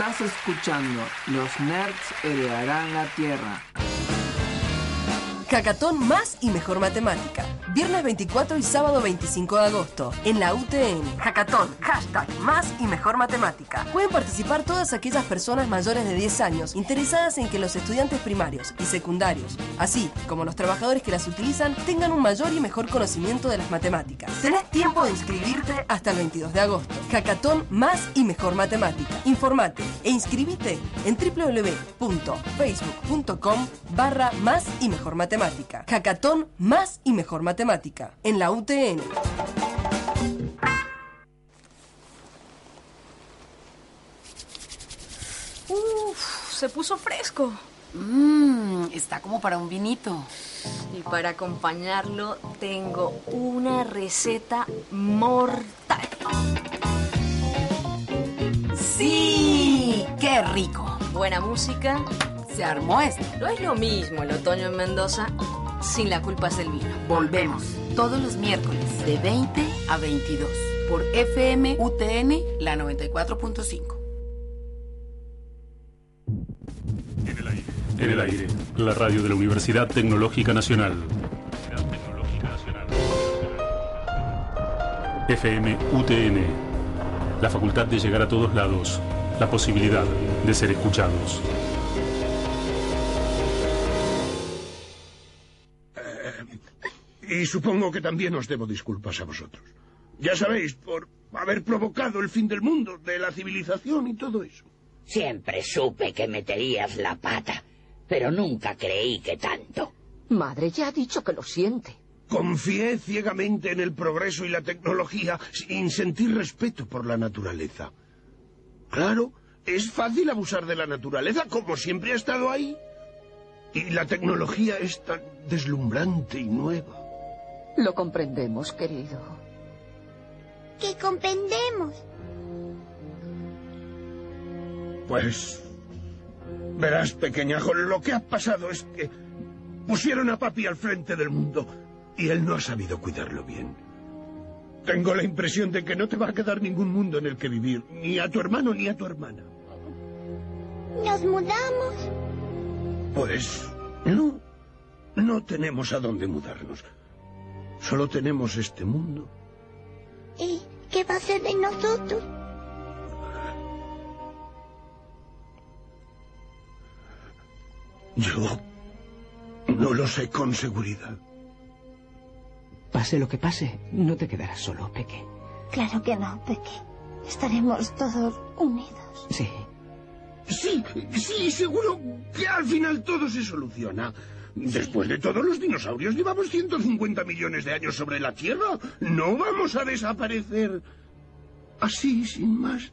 Estás escuchando Los Nerds heredarán la Tierra. Hackathon más y mejor matemática. Viernes 24 y sábado 25 de agosto en la UTN. Hackathon, hashtag más y mejor matemática. Pueden participar todas aquellas personas mayores de 10 años interesadas en que los estudiantes primarios y secundarios, así como los trabajadores que las utilizan, tengan un mayor y mejor conocimiento de las matemáticas. Tenés tiempo de inscribirte hasta el 22 de agosto. Hackathon más y mejor matemática. Informate e inscribite en www.facebook.com barra más y mejor. Hackathon más y mejor matemática. En la UTN. Uf, se puso fresco. Mmm, está como para un vinito. Y para acompañarlo tengo una receta mortal. ¡Sí! ¡Qué rico! Buena música. Se armó esto. No es lo mismo el otoño en Mendoza sin la culpa del vino. Volvemos todos los miércoles de 20 a 22 por FM UTN la 94.5. En el aire, la radio de la Universidad Tecnológica Nacional. FM UTN, la facultad de llegar a todos lados, la posibilidad de ser escuchados. Y supongo que también os debo disculpas a vosotros. Ya sabéis, por haber provocado el fin del mundo, de la civilización y todo eso. Siempre supe que meterías la pata, pero nunca creí que tanto. Madre ya ha dicho que lo siente. Confié ciegamente en el progreso y la tecnología sin sentir respeto por la naturaleza. Claro, es fácil abusar de la naturaleza como siempre ha estado ahí. Y la tecnología es tan deslumbrante y nueva. Lo comprendemos, querido. Que comprendemos. Pues... Verás, pequeñajo, lo que ha pasado es que pusieron a papi al frente del mundo y él no ha sabido cuidarlo bien. Tengo la impresión de que no te va a quedar ningún mundo en el que vivir, ni a tu hermano ni a tu hermana. ¿Nos mudamos? Pues no, no tenemos a dónde mudarnos. Solo tenemos este mundo. ¿Y qué va a ser de nosotros? Yo no lo sé con seguridad. Pase lo que pase, no te quedarás solo, Peque. Claro que no, Peque. Estaremos todos unidos. Sí. Sí, sí, seguro que al final todo se soluciona. Después de todo, los dinosaurios llevamos 150 millones de años sobre la Tierra. No vamos a desaparecer así, sin más.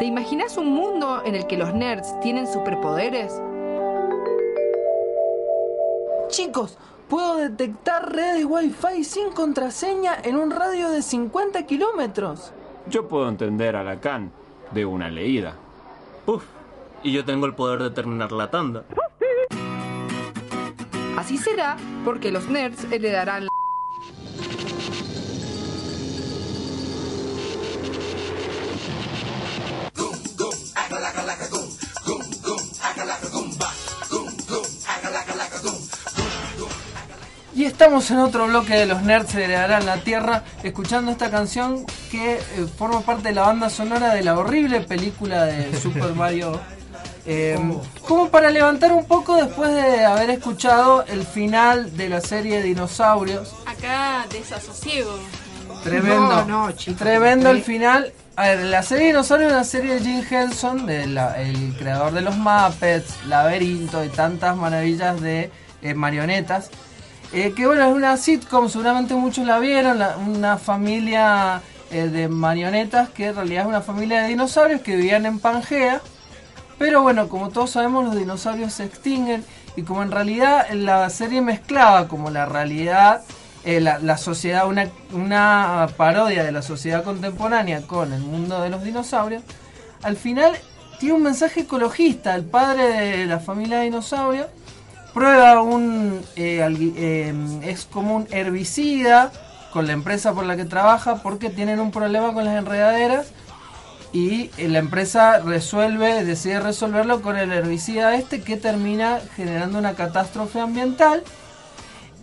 ¿Te imaginas un mundo en el que los nerds tienen superpoderes? Chicos, puedo detectar redes Wi-Fi sin contraseña en un radio de 50 kilómetros. Yo puedo entender a Lacan de una leída. Uf, y yo tengo el poder de terminar la tanda. Así será porque los nerds heredarán Y estamos en otro bloque de los nerds heredarán la tierra, escuchando esta canción que eh, forma parte de la banda sonora de la horrible película de Super Mario. Eh, como para levantar un poco después de haber escuchado el final de la serie Dinosaurios. Acá desasosiego. Tremendo. No, no. Tremendo el Sí. final. A ver, la serie Dinosaurio es una serie de Jim Henson, de la- el creador de los Muppets, Laberinto y tantas maravillas de eh, marionetas. Eh, que bueno, es una sitcom, seguramente muchos la vieron, una familia eh, de marionetas que en realidad es una familia de dinosaurios que vivían en Pangea. Pero bueno, como todos sabemos, los dinosaurios se extinguen y como en realidad la serie mezclaba como la realidad, eh, la, la sociedad, una, una parodia de la sociedad contemporánea con el mundo de los dinosaurios, al final tiene un mensaje ecologista. El padre de la familia de dinosaurios prueba un eh, eh, es como un herbicida con la empresa por la que trabaja porque tienen un problema con las enredaderas y eh, la empresa resuelve, decide resolverlo con el herbicida este que termina generando una catástrofe ambiental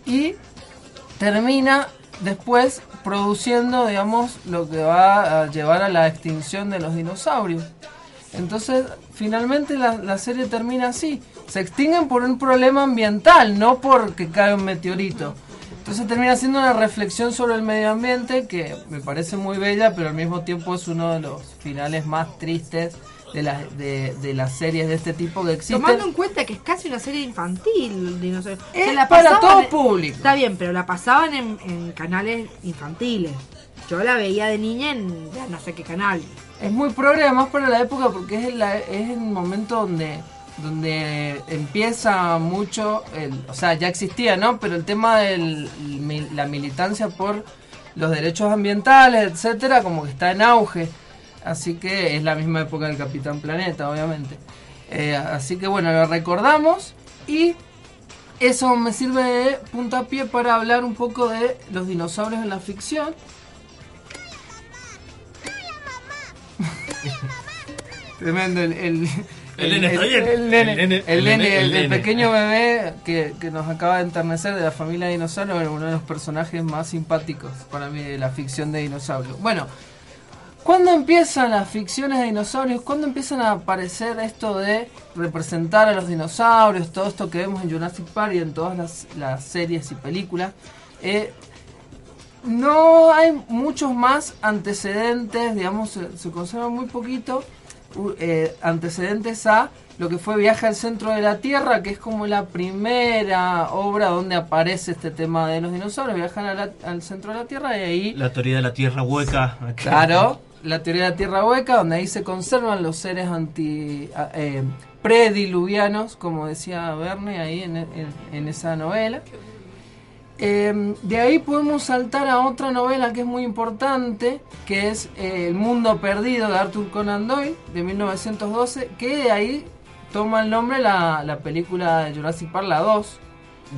y termina después produciendo, digamos, lo que va a llevar a la extinción de los dinosaurios. Entonces, finalmente la, la serie termina así. Se extinguen por un problema ambiental, no porque cae un meteorito. Entonces termina siendo una reflexión sobre el medio ambiente que me parece muy bella, pero al mismo tiempo es uno de los finales más tristes de las de, de las series de este tipo que existen. Tomando en cuenta que es casi una serie infantil, dinosaurio. Es para pasaban todo en- público. Está bien, pero la pasaban en, en canales infantiles. Yo la veía de niña en no sé qué canal. Es muy progre además para la época porque es el, es el momento donde donde empieza mucho, el, o sea, ya existía, ¿no? Pero el tema de la militancia por los derechos ambientales, etcétera, como que está en auge. Así que es la misma época del Capitán Planeta, obviamente. Eh, así que bueno, lo recordamos y eso me sirve de puntapié para hablar un poco de los dinosaurios en la ficción. Tremendo el, el, El nene está bien. el nene, El nene, el nene, nene, el- el el nene. pequeño bebé que, que nos acaba de enternecer de la familia dinosaurio, era uno de los personajes más simpáticos para mí de la ficción de dinosaurios. Bueno, ¿cuándo empiezan las ficciones de dinosaurios? ¿Cuándo empiezan a aparecer esto de representar a los dinosaurios? Todo esto que vemos en Jurassic Park y en todas las, las series y películas. Eh, no hay muchos más antecedentes, digamos, se, se conserva muy poquito eh, antecedentes a lo que fue Viaje al Centro de la Tierra, que es como la primera obra donde aparece este tema de los dinosaurios, viajan a la- al centro de la Tierra y ahí La teoría de la tierra hueca. Claro, la teoría de la Tierra hueca, donde ahí se conservan los seres anti eh, prediluvianos, como decía Verne ahí en, en- en esa novela. Eh, de ahí podemos saltar a otra novela que es muy importante, que es eh, El Mundo Perdido de Arthur Conan Doyle, de 1912, que de ahí toma el nombre la, la película de Jurassic Park, la 2.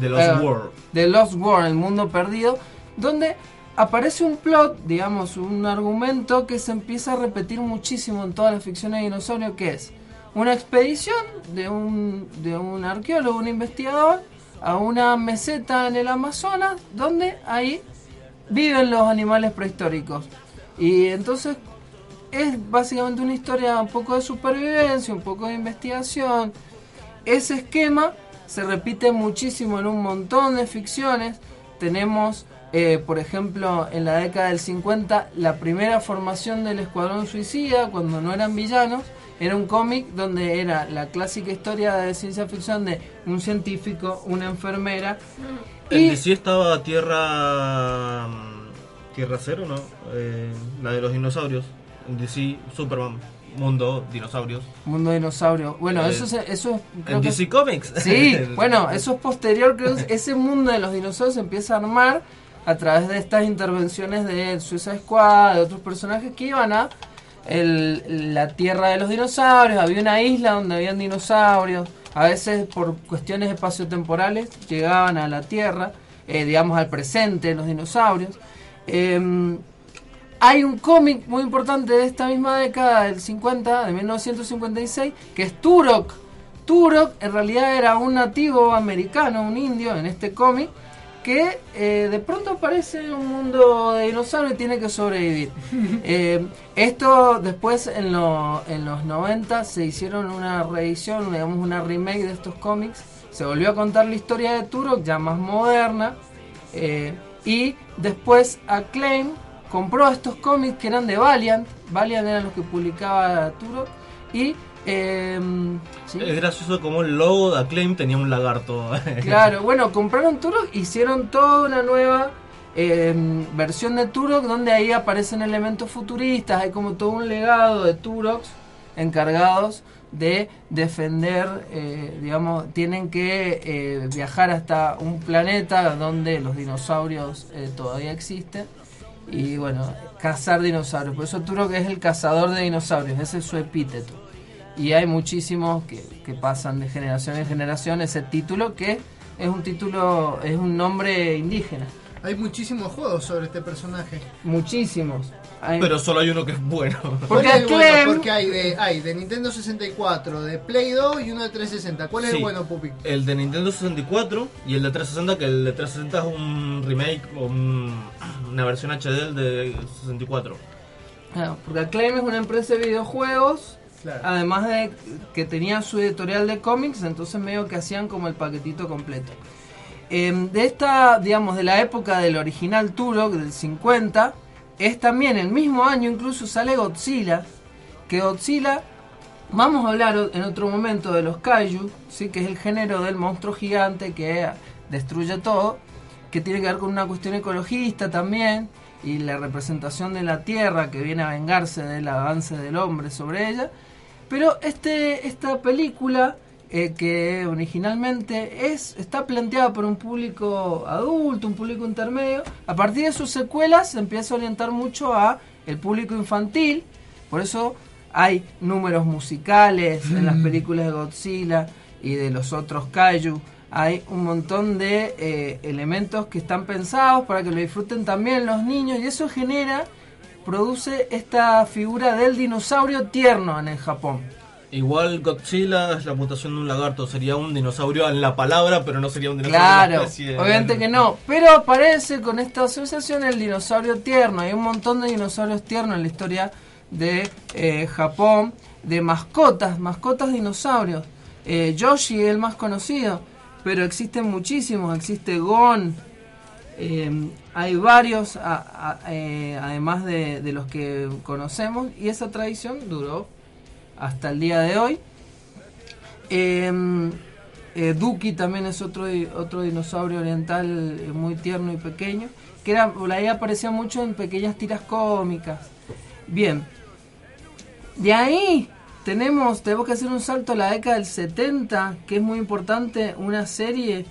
The Lost Eh, World. The Lost World, El Mundo Perdido, donde aparece un plot, digamos, un argumento que se empieza a repetir muchísimo en todas las ficciones de dinosaurio, que es una expedición de un, de un arqueólogo, un investigador, a una meseta en el Amazonas, donde ahí viven los animales prehistóricos. Y entonces es básicamente una historia un poco de supervivencia, un poco de investigación. Ese esquema se repite muchísimo en un montón de ficciones. Tenemos, eh, por ejemplo, en la década del 50, la primera formación del Escuadrón Suicida, cuando no eran villanos. Era un cómic donde era la clásica historia de ciencia ficción de un científico, una enfermera. En Y DC estaba Tierra. mm, Tierra Cero, ¿no? Eh, la de los dinosaurios. En DC, Superman, Mundo, Dinosaurios. Mundo Dinosaurio. Bueno, Eh, eso, es- eso es... creo en que DC es- Comics. Sí, bueno, eso es posterior. Creo que ese mundo de los dinosaurios se empieza a armar a través de estas intervenciones de Suicide Squad, de otros personajes que iban a el- la tierra de los dinosaurios. Había una isla donde habían dinosaurios. A veces por cuestiones espaciotemporales llegaban a la tierra, eh, digamos al presente, los dinosaurios. Em, hay un cómic muy importante de esta misma década, del 50, de 1956, que es Turok. Turok en realidad era un nativo americano, un indio en este cómic, que eh, de pronto aparece un mundo de dinosaurios y tiene que sobrevivir. Eh, esto después en, lo- en los 90 se hicieron una reedición, digamos una remake de estos cómics. Se volvió a contar la historia de Turok, ya más moderna. eh, y después Acclaim compró estos cómics que eran de Valiant. Valiant eran los que publicaba Turok. Y eh, ¿sí? Es gracioso como el logo de Acclaim tenía un lagarto. Claro, bueno, compraron Turok, hicieron toda una nueva eh, versión de Turok donde ahí aparecen elementos futuristas, hay como todo un legado de Turoks encargados de defender, eh, digamos, tienen que eh, viajar hasta un planeta donde los dinosaurios eh, todavía existen y bueno, cazar dinosaurios. Por eso Turok es el cazador de dinosaurios, ese es su epíteto. Y hay muchísimos que, que pasan de generación en generación ese título que es un título, es un nombre indígena. Hay muchísimos juegos sobre este personaje. Muchísimos. Hay- Pero solo hay uno que es bueno. ¿Cuál es el bueno? Clem- Porque hay de, hay de Nintendo 64, de Play 2 y uno de 360. ¿Cuál es el bueno, Pupi? El de Nintendo 64 y el de 360, que el de 360 es un remake o un- una versión HD del de 64. Claro, porque Acclaim es una empresa de videojuegos, Además de que tenía su editorial de cómics, entonces medio que hacían como el paquetito completo. Em, de esta, digamos, de la época del original Turok, del 50, es también el mismo año incluso sale Godzilla, que Godzilla, vamos a hablar en otro momento de los kaiju, ¿sí? que es el género del monstruo gigante que destruye todo, que tiene que ver con una cuestión ecologista también, y la representación de la Tierra que viene a vengarse del avance del hombre sobre ella. Pero este, esta película, eh, que originalmente es, está planteada por un público adulto, un público intermedio, a partir de sus secuelas se empieza a orientar mucho a el público infantil, por eso hay números musicales en las películas de Godzilla y de los otros kaiju. Hay un montón de eh, elementos que están pensados para que lo disfruten también los niños y eso genera, produce esta figura del dinosaurio tierno en el Japón. Igual Godzilla es la mutación de un lagarto, sería un dinosaurio en la palabra, pero no sería un dinosaurio Claro, en la especie. obviamente que no, pero aparece con esta asociación el dinosaurio tierno. Hay un montón de dinosaurios tiernos en la historia de eh, Japón, de mascotas, mascotas dinosaurios. Eh, Yoshi es el más conocido, pero existen muchísimos. Existe Gon, eh, hay varios, eh, además de, los que conocemos, y esa tradición duró hasta el día de hoy. Eh, eh, Duki también es otro, otro dinosaurio oriental eh, muy tierno y pequeño, que era, por ahí aparecía mucho en pequeñas tiras cómicas. Bien, de ahí tenemos, tenemos que hacer un salto a la década del 70, que es muy importante, una serie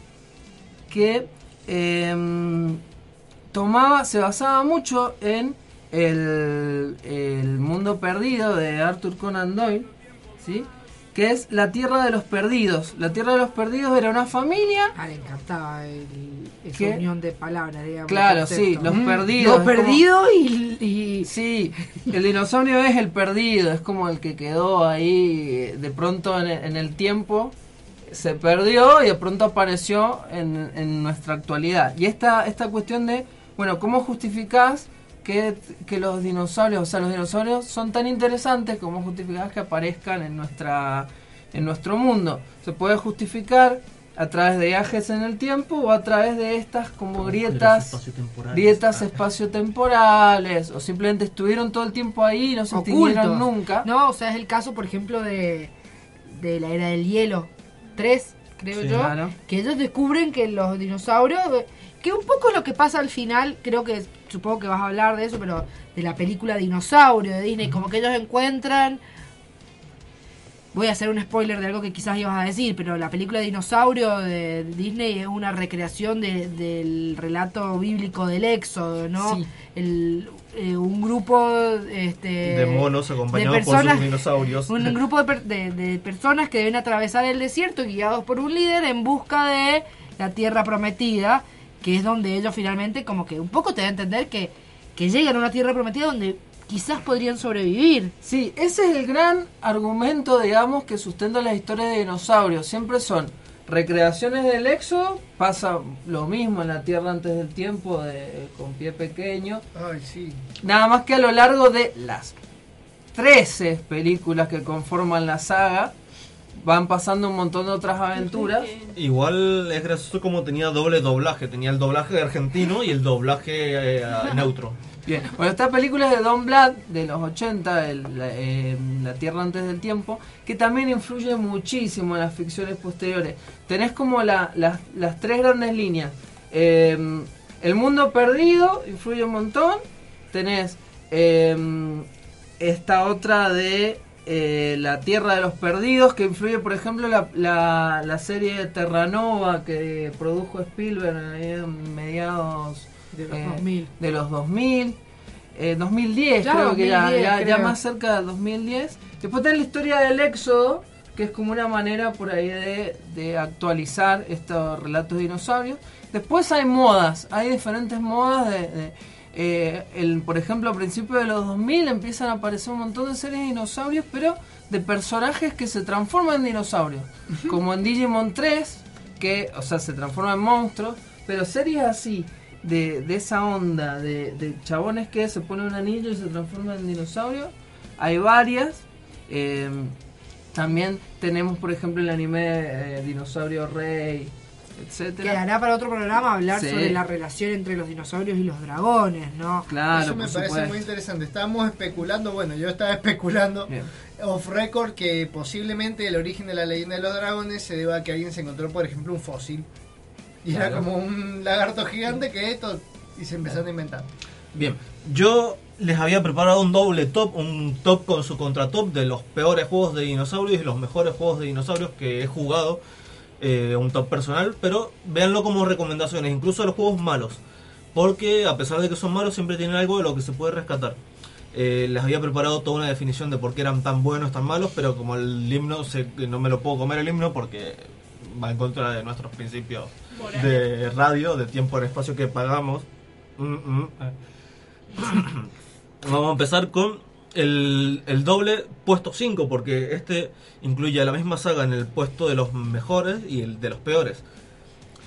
que em, tomaba, se basaba mucho en el, el mundo perdido de Arthur Conan Doyle, ¿sí? que es La Tierra de los Perdidos. La Tierra de los Perdidos era una familia... Ah, le encantaba el, esa ¿Qué? unión de palabras, digamos. Claro, sí, los Mm, perdidos. Los perdidos y, y- Sí, el dinosaurio es el perdido, es como el que quedó ahí de pronto en, el- en el tiempo, se perdió y de pronto apareció en, en nuestra actualidad. Y esta, esta cuestión de, bueno, ¿cómo justificás que, que los dinosaurios, o sea, los dinosaurios son tan interesantes, cómo justificás que aparezcan en, nuestra, en nuestro mundo? Se puede justificar a través de viajes en el tiempo o a través de estas como grietas espaciotemporales. grietas espaciotemporales o simplemente estuvieron todo el tiempo ahí y no se extinguieron nunca. No, o sea, es el caso, por ejemplo, de, de la era del hielo 3, creo Sí, yo, claro. que ellos descubren que los dinosaurios, que un poco es lo que pasa al final, creo que supongo que vas a hablar de eso, pero de la película Dinosaurio de Disney, como que ellos encuentran Voy a hacer un spoiler de algo que quizás ibas a decir, pero la película Dinosaurio de Disney es una recreación de- del relato bíblico del Éxodo, ¿no? Sí. El, eh, un grupo este, De monos acompañados de por sus personas- dinosaurios. Un grupo de, per- de- de personas que deben atravesar el desierto guiados por un líder en busca de la tierra prometida, que es donde ellos finalmente como que un poco te da a entender que, que llegan a una tierra prometida donde quizás podrían sobrevivir. Sí, ese es el gran argumento, digamos, que sustenta las historias de dinosaurios. Siempre son recreaciones del éxodo, pasa lo mismo en la Tierra antes del tiempo, de, con pie pequeño. Ay, sí. Nada más que a lo largo de las 13 películas que conforman la saga, van pasando un montón de otras aventuras. Igual es gracioso como tenía doble doblaje. Tenía el doblaje argentino y el doblaje eh, neutro. Bien, bueno, esta película es de Don Blatt, de los 80, el- la, eh, La Tierra antes del tiempo, que también influye muchísimo en las ficciones posteriores. Tenés como la- las, las tres grandes líneas. Eh, el mundo perdido influye un montón. Tenés eh, esta otra de eh, La Tierra de los Perdidos, que influye, por ejemplo, la, la, la serie Terranova que produjo Spielberg en mediados De los eh, 2000. de los 2000. eh, 2010, Ya, creo que ya, 2010, ya, ya creo. más cerca del 2010. Después tenés la historia del éxodo, que es como una manera por ahí de, de actualizar estos relatos de dinosaurios. Después hay modas, hay diferentes modas de... de, eh, el, por ejemplo, a principios de los 2000 empiezan a aparecer un montón de series de dinosaurios, pero de personajes que se transforman en dinosaurios. Como en Digimon 3, que, o sea, se transforma en monstruos, pero series así, de, de esa onda, de, de chabones que se ponen un anillo y se transforman en dinosaurio, hay varias. Eh, también tenemos, por ejemplo, el anime eh, Dinosaurio Rey, etcétera. Quedará para otro programa hablar Sí. sobre la relación entre los dinosaurios y los dragones, ¿no? Claro, Eso me por parece supuesto. muy interesante. Estábamos especulando, bueno, yo estaba especulando off record que posiblemente el origen de la leyenda de los dragones se deba a que alguien se encontró, por ejemplo, un fósil. Y era como un lagarto gigante que esto y se empezaron a inventar. Bien, yo les había preparado un doble top, un top con su contratop de los peores juegos de dinosaurios y los mejores juegos de dinosaurios que he jugado, eh, un top personal, pero véanlo como recomendaciones, incluso los juegos malos, porque a pesar de que son malos siempre tienen algo de lo que se puede rescatar. Eh, les había preparado toda una definición de por qué eran tan buenos, tan malos, pero como el himno, se- no me lo puedo comer el himno porque va en contra de nuestros principios de radio, de tiempo y espacio que pagamos. Mm, mm. Vamos a empezar con el, doble puesto 5, porque este incluye a la misma saga en el puesto de los mejores y el de los peores.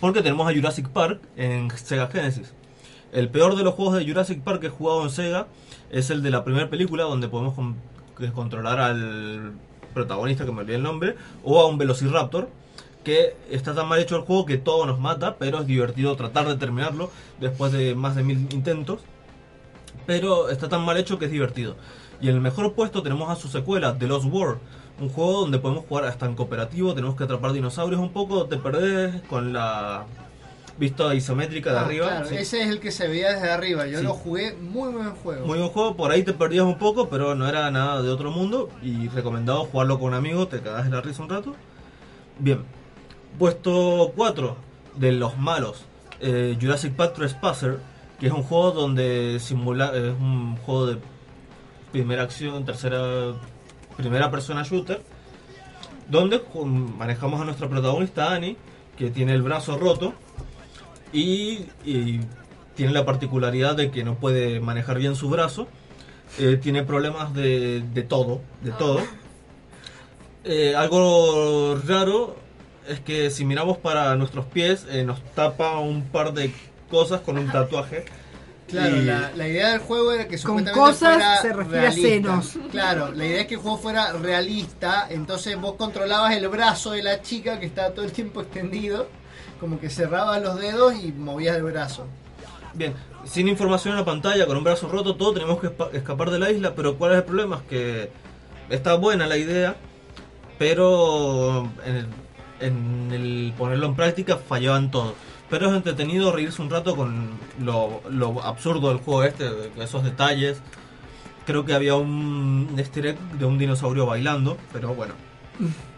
Porque tenemos a Jurassic Park en Sega Genesis. El peor de los juegos de Jurassic Park que he jugado en Sega es el de la primera película, donde podemos controlar al protagonista, que me olvidé el nombre, o a un Velociraptor, que está tan mal hecho el juego que todo nos mata, pero es divertido tratar de terminarlo después de más de mil intentos. Pero está tan mal hecho que es divertido. Y en el mejor puesto tenemos a su secuela, The Lost World. Un juego donde podemos jugar hasta en cooperativo, tenemos que atrapar dinosaurios un poco, te perdés con la vista isométrica de Ah, arriba. claro, sí. ese es el que se veía desde arriba. Yo Sí. lo jugué muy buen juego. Muy buen juego, por ahí te perdías un poco, pero no era nada de otro mundo. Y recomendado jugarlo con un amigo, te cagás de la risa un rato. Bien, puesto 4 de los malos, eh, Jurassic Park Trespasser, que es un juego donde simula es un juego de primera acción, tercera, primera persona shooter, donde manejamos a nuestra protagonista Annie, que tiene el brazo roto y, y tiene la particularidad de que no puede manejar bien su brazo, eh, tiene problemas de, de todo, de todo. Eh, algo raro es que si miramos para nuestros pies eh, nos tapa un par de cosas con un tatuaje. Claro, Y- la, la idea del juego era que Con supuestamente cosas fuera se refiere a realista. senos. Claro, la idea es que el juego fuera realista, entonces vos controlabas el brazo de la chica que estaba todo el tiempo extendido, como que cerrabas los dedos y movías el brazo. Bien, sin información en la pantalla, con un brazo roto, todo tenemos que escapar de la isla, pero ¿cuál es el problema? Es que está buena la idea, pero en el, en el ponerlo en práctica fallaban todo. Pero es entretenido reírse un rato con lo, lo absurdo del juego este, esos detalles. Creo que había un easter egg de un dinosaurio bailando, pero bueno.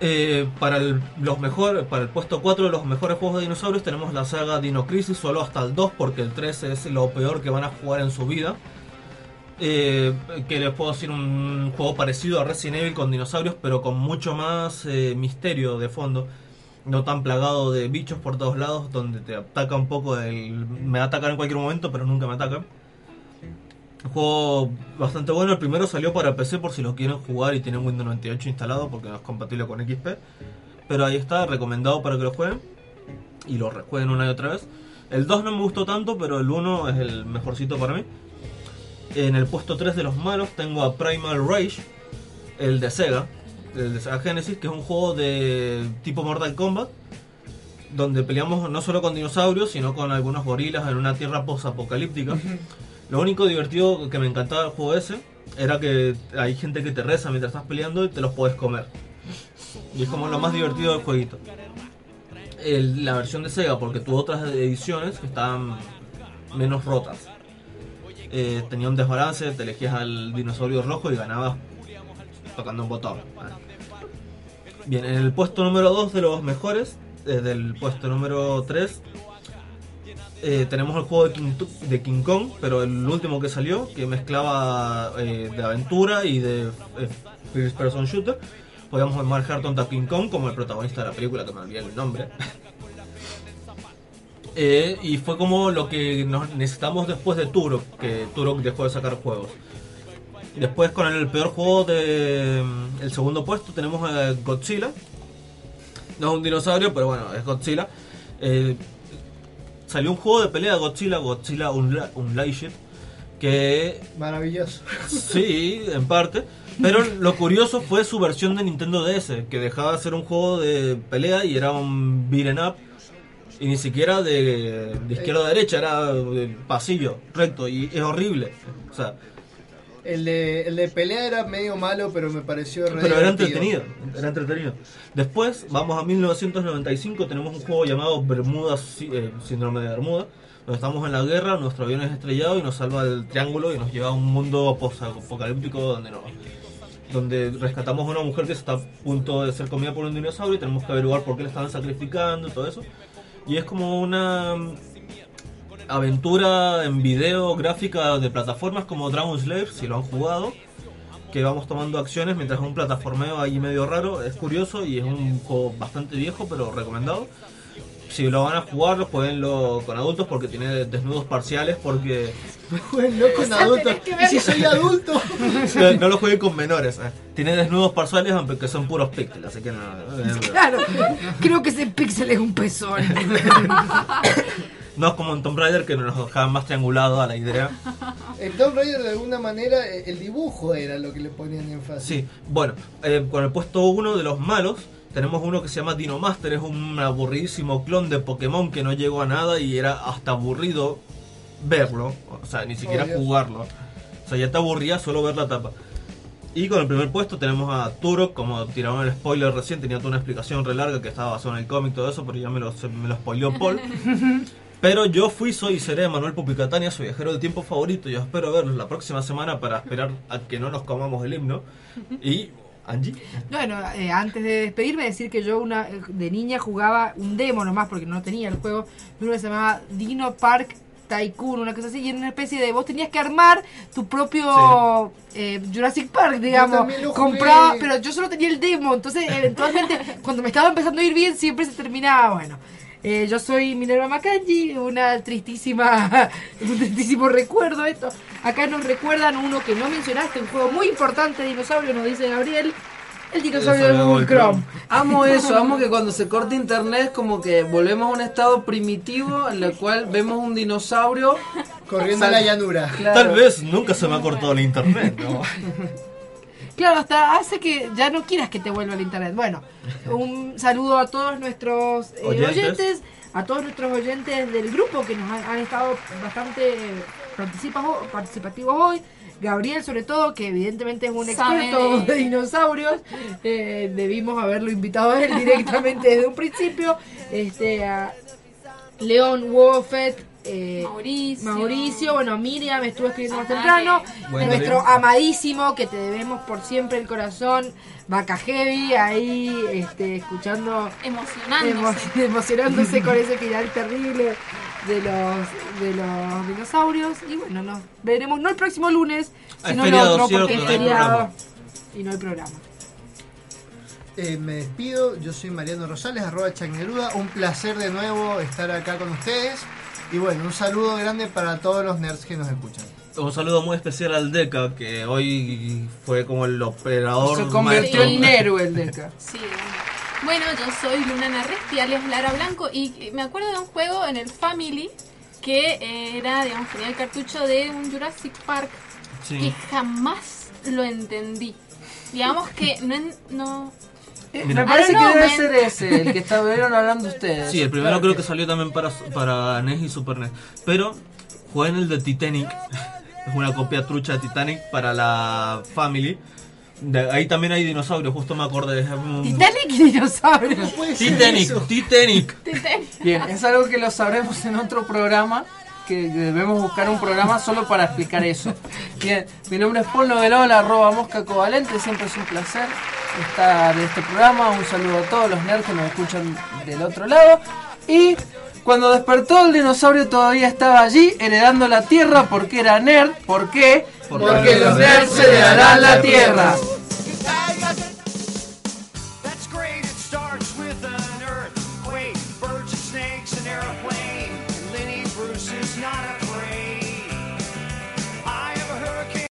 Eh, para el, los mejor, para el puesto 4 de los mejores juegos de dinosaurios tenemos la saga Dino Crisis solo hasta el 2 porque el 3 es lo peor que van a jugar en su vida. Eh, que les puedo decir un juego parecido a Resident Evil con dinosaurios pero con mucho más eh, misterio de fondo. No tan plagado de bichos por todos lados donde te ataca un poco el... Me va a atacar en cualquier momento pero nunca me ataca. Un juego bastante bueno. El primero salió para PC por si lo quieren jugar y tienen Windows 98 instalado porque no es compatible con XP. Pero ahí está, recomendado para que lo jueguen. Y lo rejueguen una y otra vez. El 2 no me gustó tanto, pero el 1 es el mejorcito para mí. En el puesto 3 de los malos tengo a Primal Rage, el de Sega, el de Sega Genesis, que es un juego de tipo Mortal Kombat, donde peleamos no solo con dinosaurios, sino con algunos gorilas en una tierra post-apocalíptica. Lo único divertido que me encantaba del juego ese era que hay gente que te reza mientras estás peleando y te los puedes comer. Y es como lo más divertido del jueguito. El- la versión de Sega, porque tuvo otras ediciones que estaban menos rotas. Eh, tenía un desbalance, te elegías al dinosaurio rojo y ganabas tocando un botón. Bien, en el puesto número 2 de los mejores, desde el puesto número 3, eh, tenemos el juego de King, Kong, pero el último que salió, que mezclaba eh, de aventura y de eh, first person shooter. Podíamos manejar tanto a King Kong como el protagonista de la película, que me olvidé el nombre. Eh, y fue como lo que nos necesitamos después de Turok, que Turok dejó de sacar juegos. Después con el peor juego de mm, el segundo puesto tenemos a Godzilla. No es un dinosaurio, pero bueno, es Godzilla. Eh, salió un juego de pelea de Godzilla, Godzilla Unleashed, que Maravilloso. sí, en parte. Pero lo curioso fue su versión de Nintendo DS, que dejaba de ser un juego de pelea y era un beat'em up. Y ni siquiera de, de izquierda a derecha, era de pasillo, recto, y es horrible. O sea, El de, el de pelea era medio malo, pero me pareció re pero era divertido. entretenido, era entretenido. Después, vamos a 1995, tenemos un juego llamado Bermuda, Sí- eh, Síndrome de Bermuda, donde estamos en la guerra, nuestro avión es estrellado y nos salva del triángulo y nos lleva a un mundo post-apocalíptico donde no donde rescatamos a una mujer que está a punto de ser comida por un dinosaurio y tenemos que averiguar por qué le estaban sacrificando y todo eso. Y es como una aventura en video gráfica de plataformas como Dragon Slayer, si lo han jugado, que vamos tomando acciones mientras es un plataformeo ahí medio raro, es curioso y es un juego bastante viejo pero recomendado. Si lo van a jugar, lo jueguenlo con adultos porque tiene desnudos parciales porque... Jueguenlo con adultos. ¿Y si soy adulto? no, no lo jueguen con menores. eh. Tiene desnudos parciales aunque son puros píxeles, así que no... no- Claro, creo que ese pixel es un pezón. No es como en Tomb Raider que nos dejaban más triangulado a la idea. En Tomb Raider, de alguna manera, eh, el dibujo era lo que le ponían énfasis. Sí, bueno, eh, con el puesto uno de los malos tenemos uno que se llama Dino Master, es un aburridísimo clon de Pokémon que no llegó a nada y era hasta aburrido verlo, o sea, ni siquiera Oh, jugarlo. O sea, ya te aburría solo ver la tapa. Y con el primer puesto tenemos a Turok, como tiraron el spoiler recién, tenía toda una explicación re larga que estaba basada en el cómic y todo eso, pero ya me lo, me lo spoileó Paul. Pero yo fui, soy y seré Manuel Pupicatania, su viajero de tiempo favorito. Yo espero verlos la próxima semana para esperar a que no nos comamos el himno. Y Angie. Bueno, eh, antes de despedirme, decir que yo una de niña jugaba un demo nomás porque no tenía el juego uno que se llamaba Dino Park Tycoon, una cosa así, y era una especie de. Vos tenías que armar tu propio eh, Jurassic Park, digamos. Compraba, pero yo solo tenía el demo, entonces eventualmente cuando me estaba empezando a ir bien siempre se terminaba, bueno. Eh, yo soy Minerva Macanji, una tristísima, un tristísimo recuerdo esto. Acá nos recuerdan uno que no mencionaste, un juego muy importante de dinosaurio, nos dice Gabriel, el dinosaurio de Google Chrome. Amo eso, amo que cuando se corta internet como que volvemos a un estado primitivo en el cual vemos un dinosaurio Corriendo en la llanura. Claro. Tal vez nunca se me ha cortado el internet, ¿no? Claro, hasta hace que ya no quieras que te vuelva el internet. Bueno, un saludo a todos nuestros eh, Oyentes. oyentes. a todos nuestros oyentes del grupo que nos han, han estado bastante participa- participativos hoy. Gabriel, sobre todo, que evidentemente es un experto de- dinosaurios. Eh, debimos haberlo invitado a él directamente desde un principio. Este, a León Woffet. Eh, Mauricio. Mauricio, bueno, Miriam estuvo escribiendo más temprano. Bueno, nuestro bien. amadísimo, que te debemos por siempre el corazón, Vaca Heavy, ahí este, escuchando, Emocionándose. emo- emocionándose con ese final terrible de los, de los dinosaurios. Y bueno, nos veremos no el próximo lunes, Ah, sino el otro, cierto, porque es feriado y no hay programa. Eh, me despido, yo soy Mariano Rosales, arroba Chagneruda. Un placer de nuevo estar acá con ustedes. Y bueno, un saludo grande para todos los nerds que nos escuchan. Un saludo muy especial al Deca, que hoy fue como el operador. Se convirtió maestro. en héroe el Deca. Sí, bueno. Bueno, yo soy Luna Narresti, alias Lara Blanco, y me acuerdo de un juego en el Family que era, digamos, tenía el cartucho de un Jurassic Park Sí. que jamás lo entendí. Digamos que no... en- no Eh. Me parece que debe ser ese, el que estuvieron hablando ustedes. Sí, el primero creo que salió también para, para NES y Super NES. Pero jueguen el de Titanic. Es una copia trucha de Titanic para la Family. De- ahí también hay dinosaurios, justo me acordé. Titanic y dinosaurios. Titanic, Titanic. Bien, es algo que lo sabremos en otro programa, que debemos buscar un programa solo para explicar eso. Bien, mi nombre es Paul Novelola, arroba mosca covalente, siempre es un placer estar en este programa. Un saludo a todos los nerds que nos escuchan del otro lado. Y Cuando despertó el dinosaurio todavía estaba allí heredando la tierra porque era nerd. ¿Por qué? Porque, los nerds se heredarán la tierra.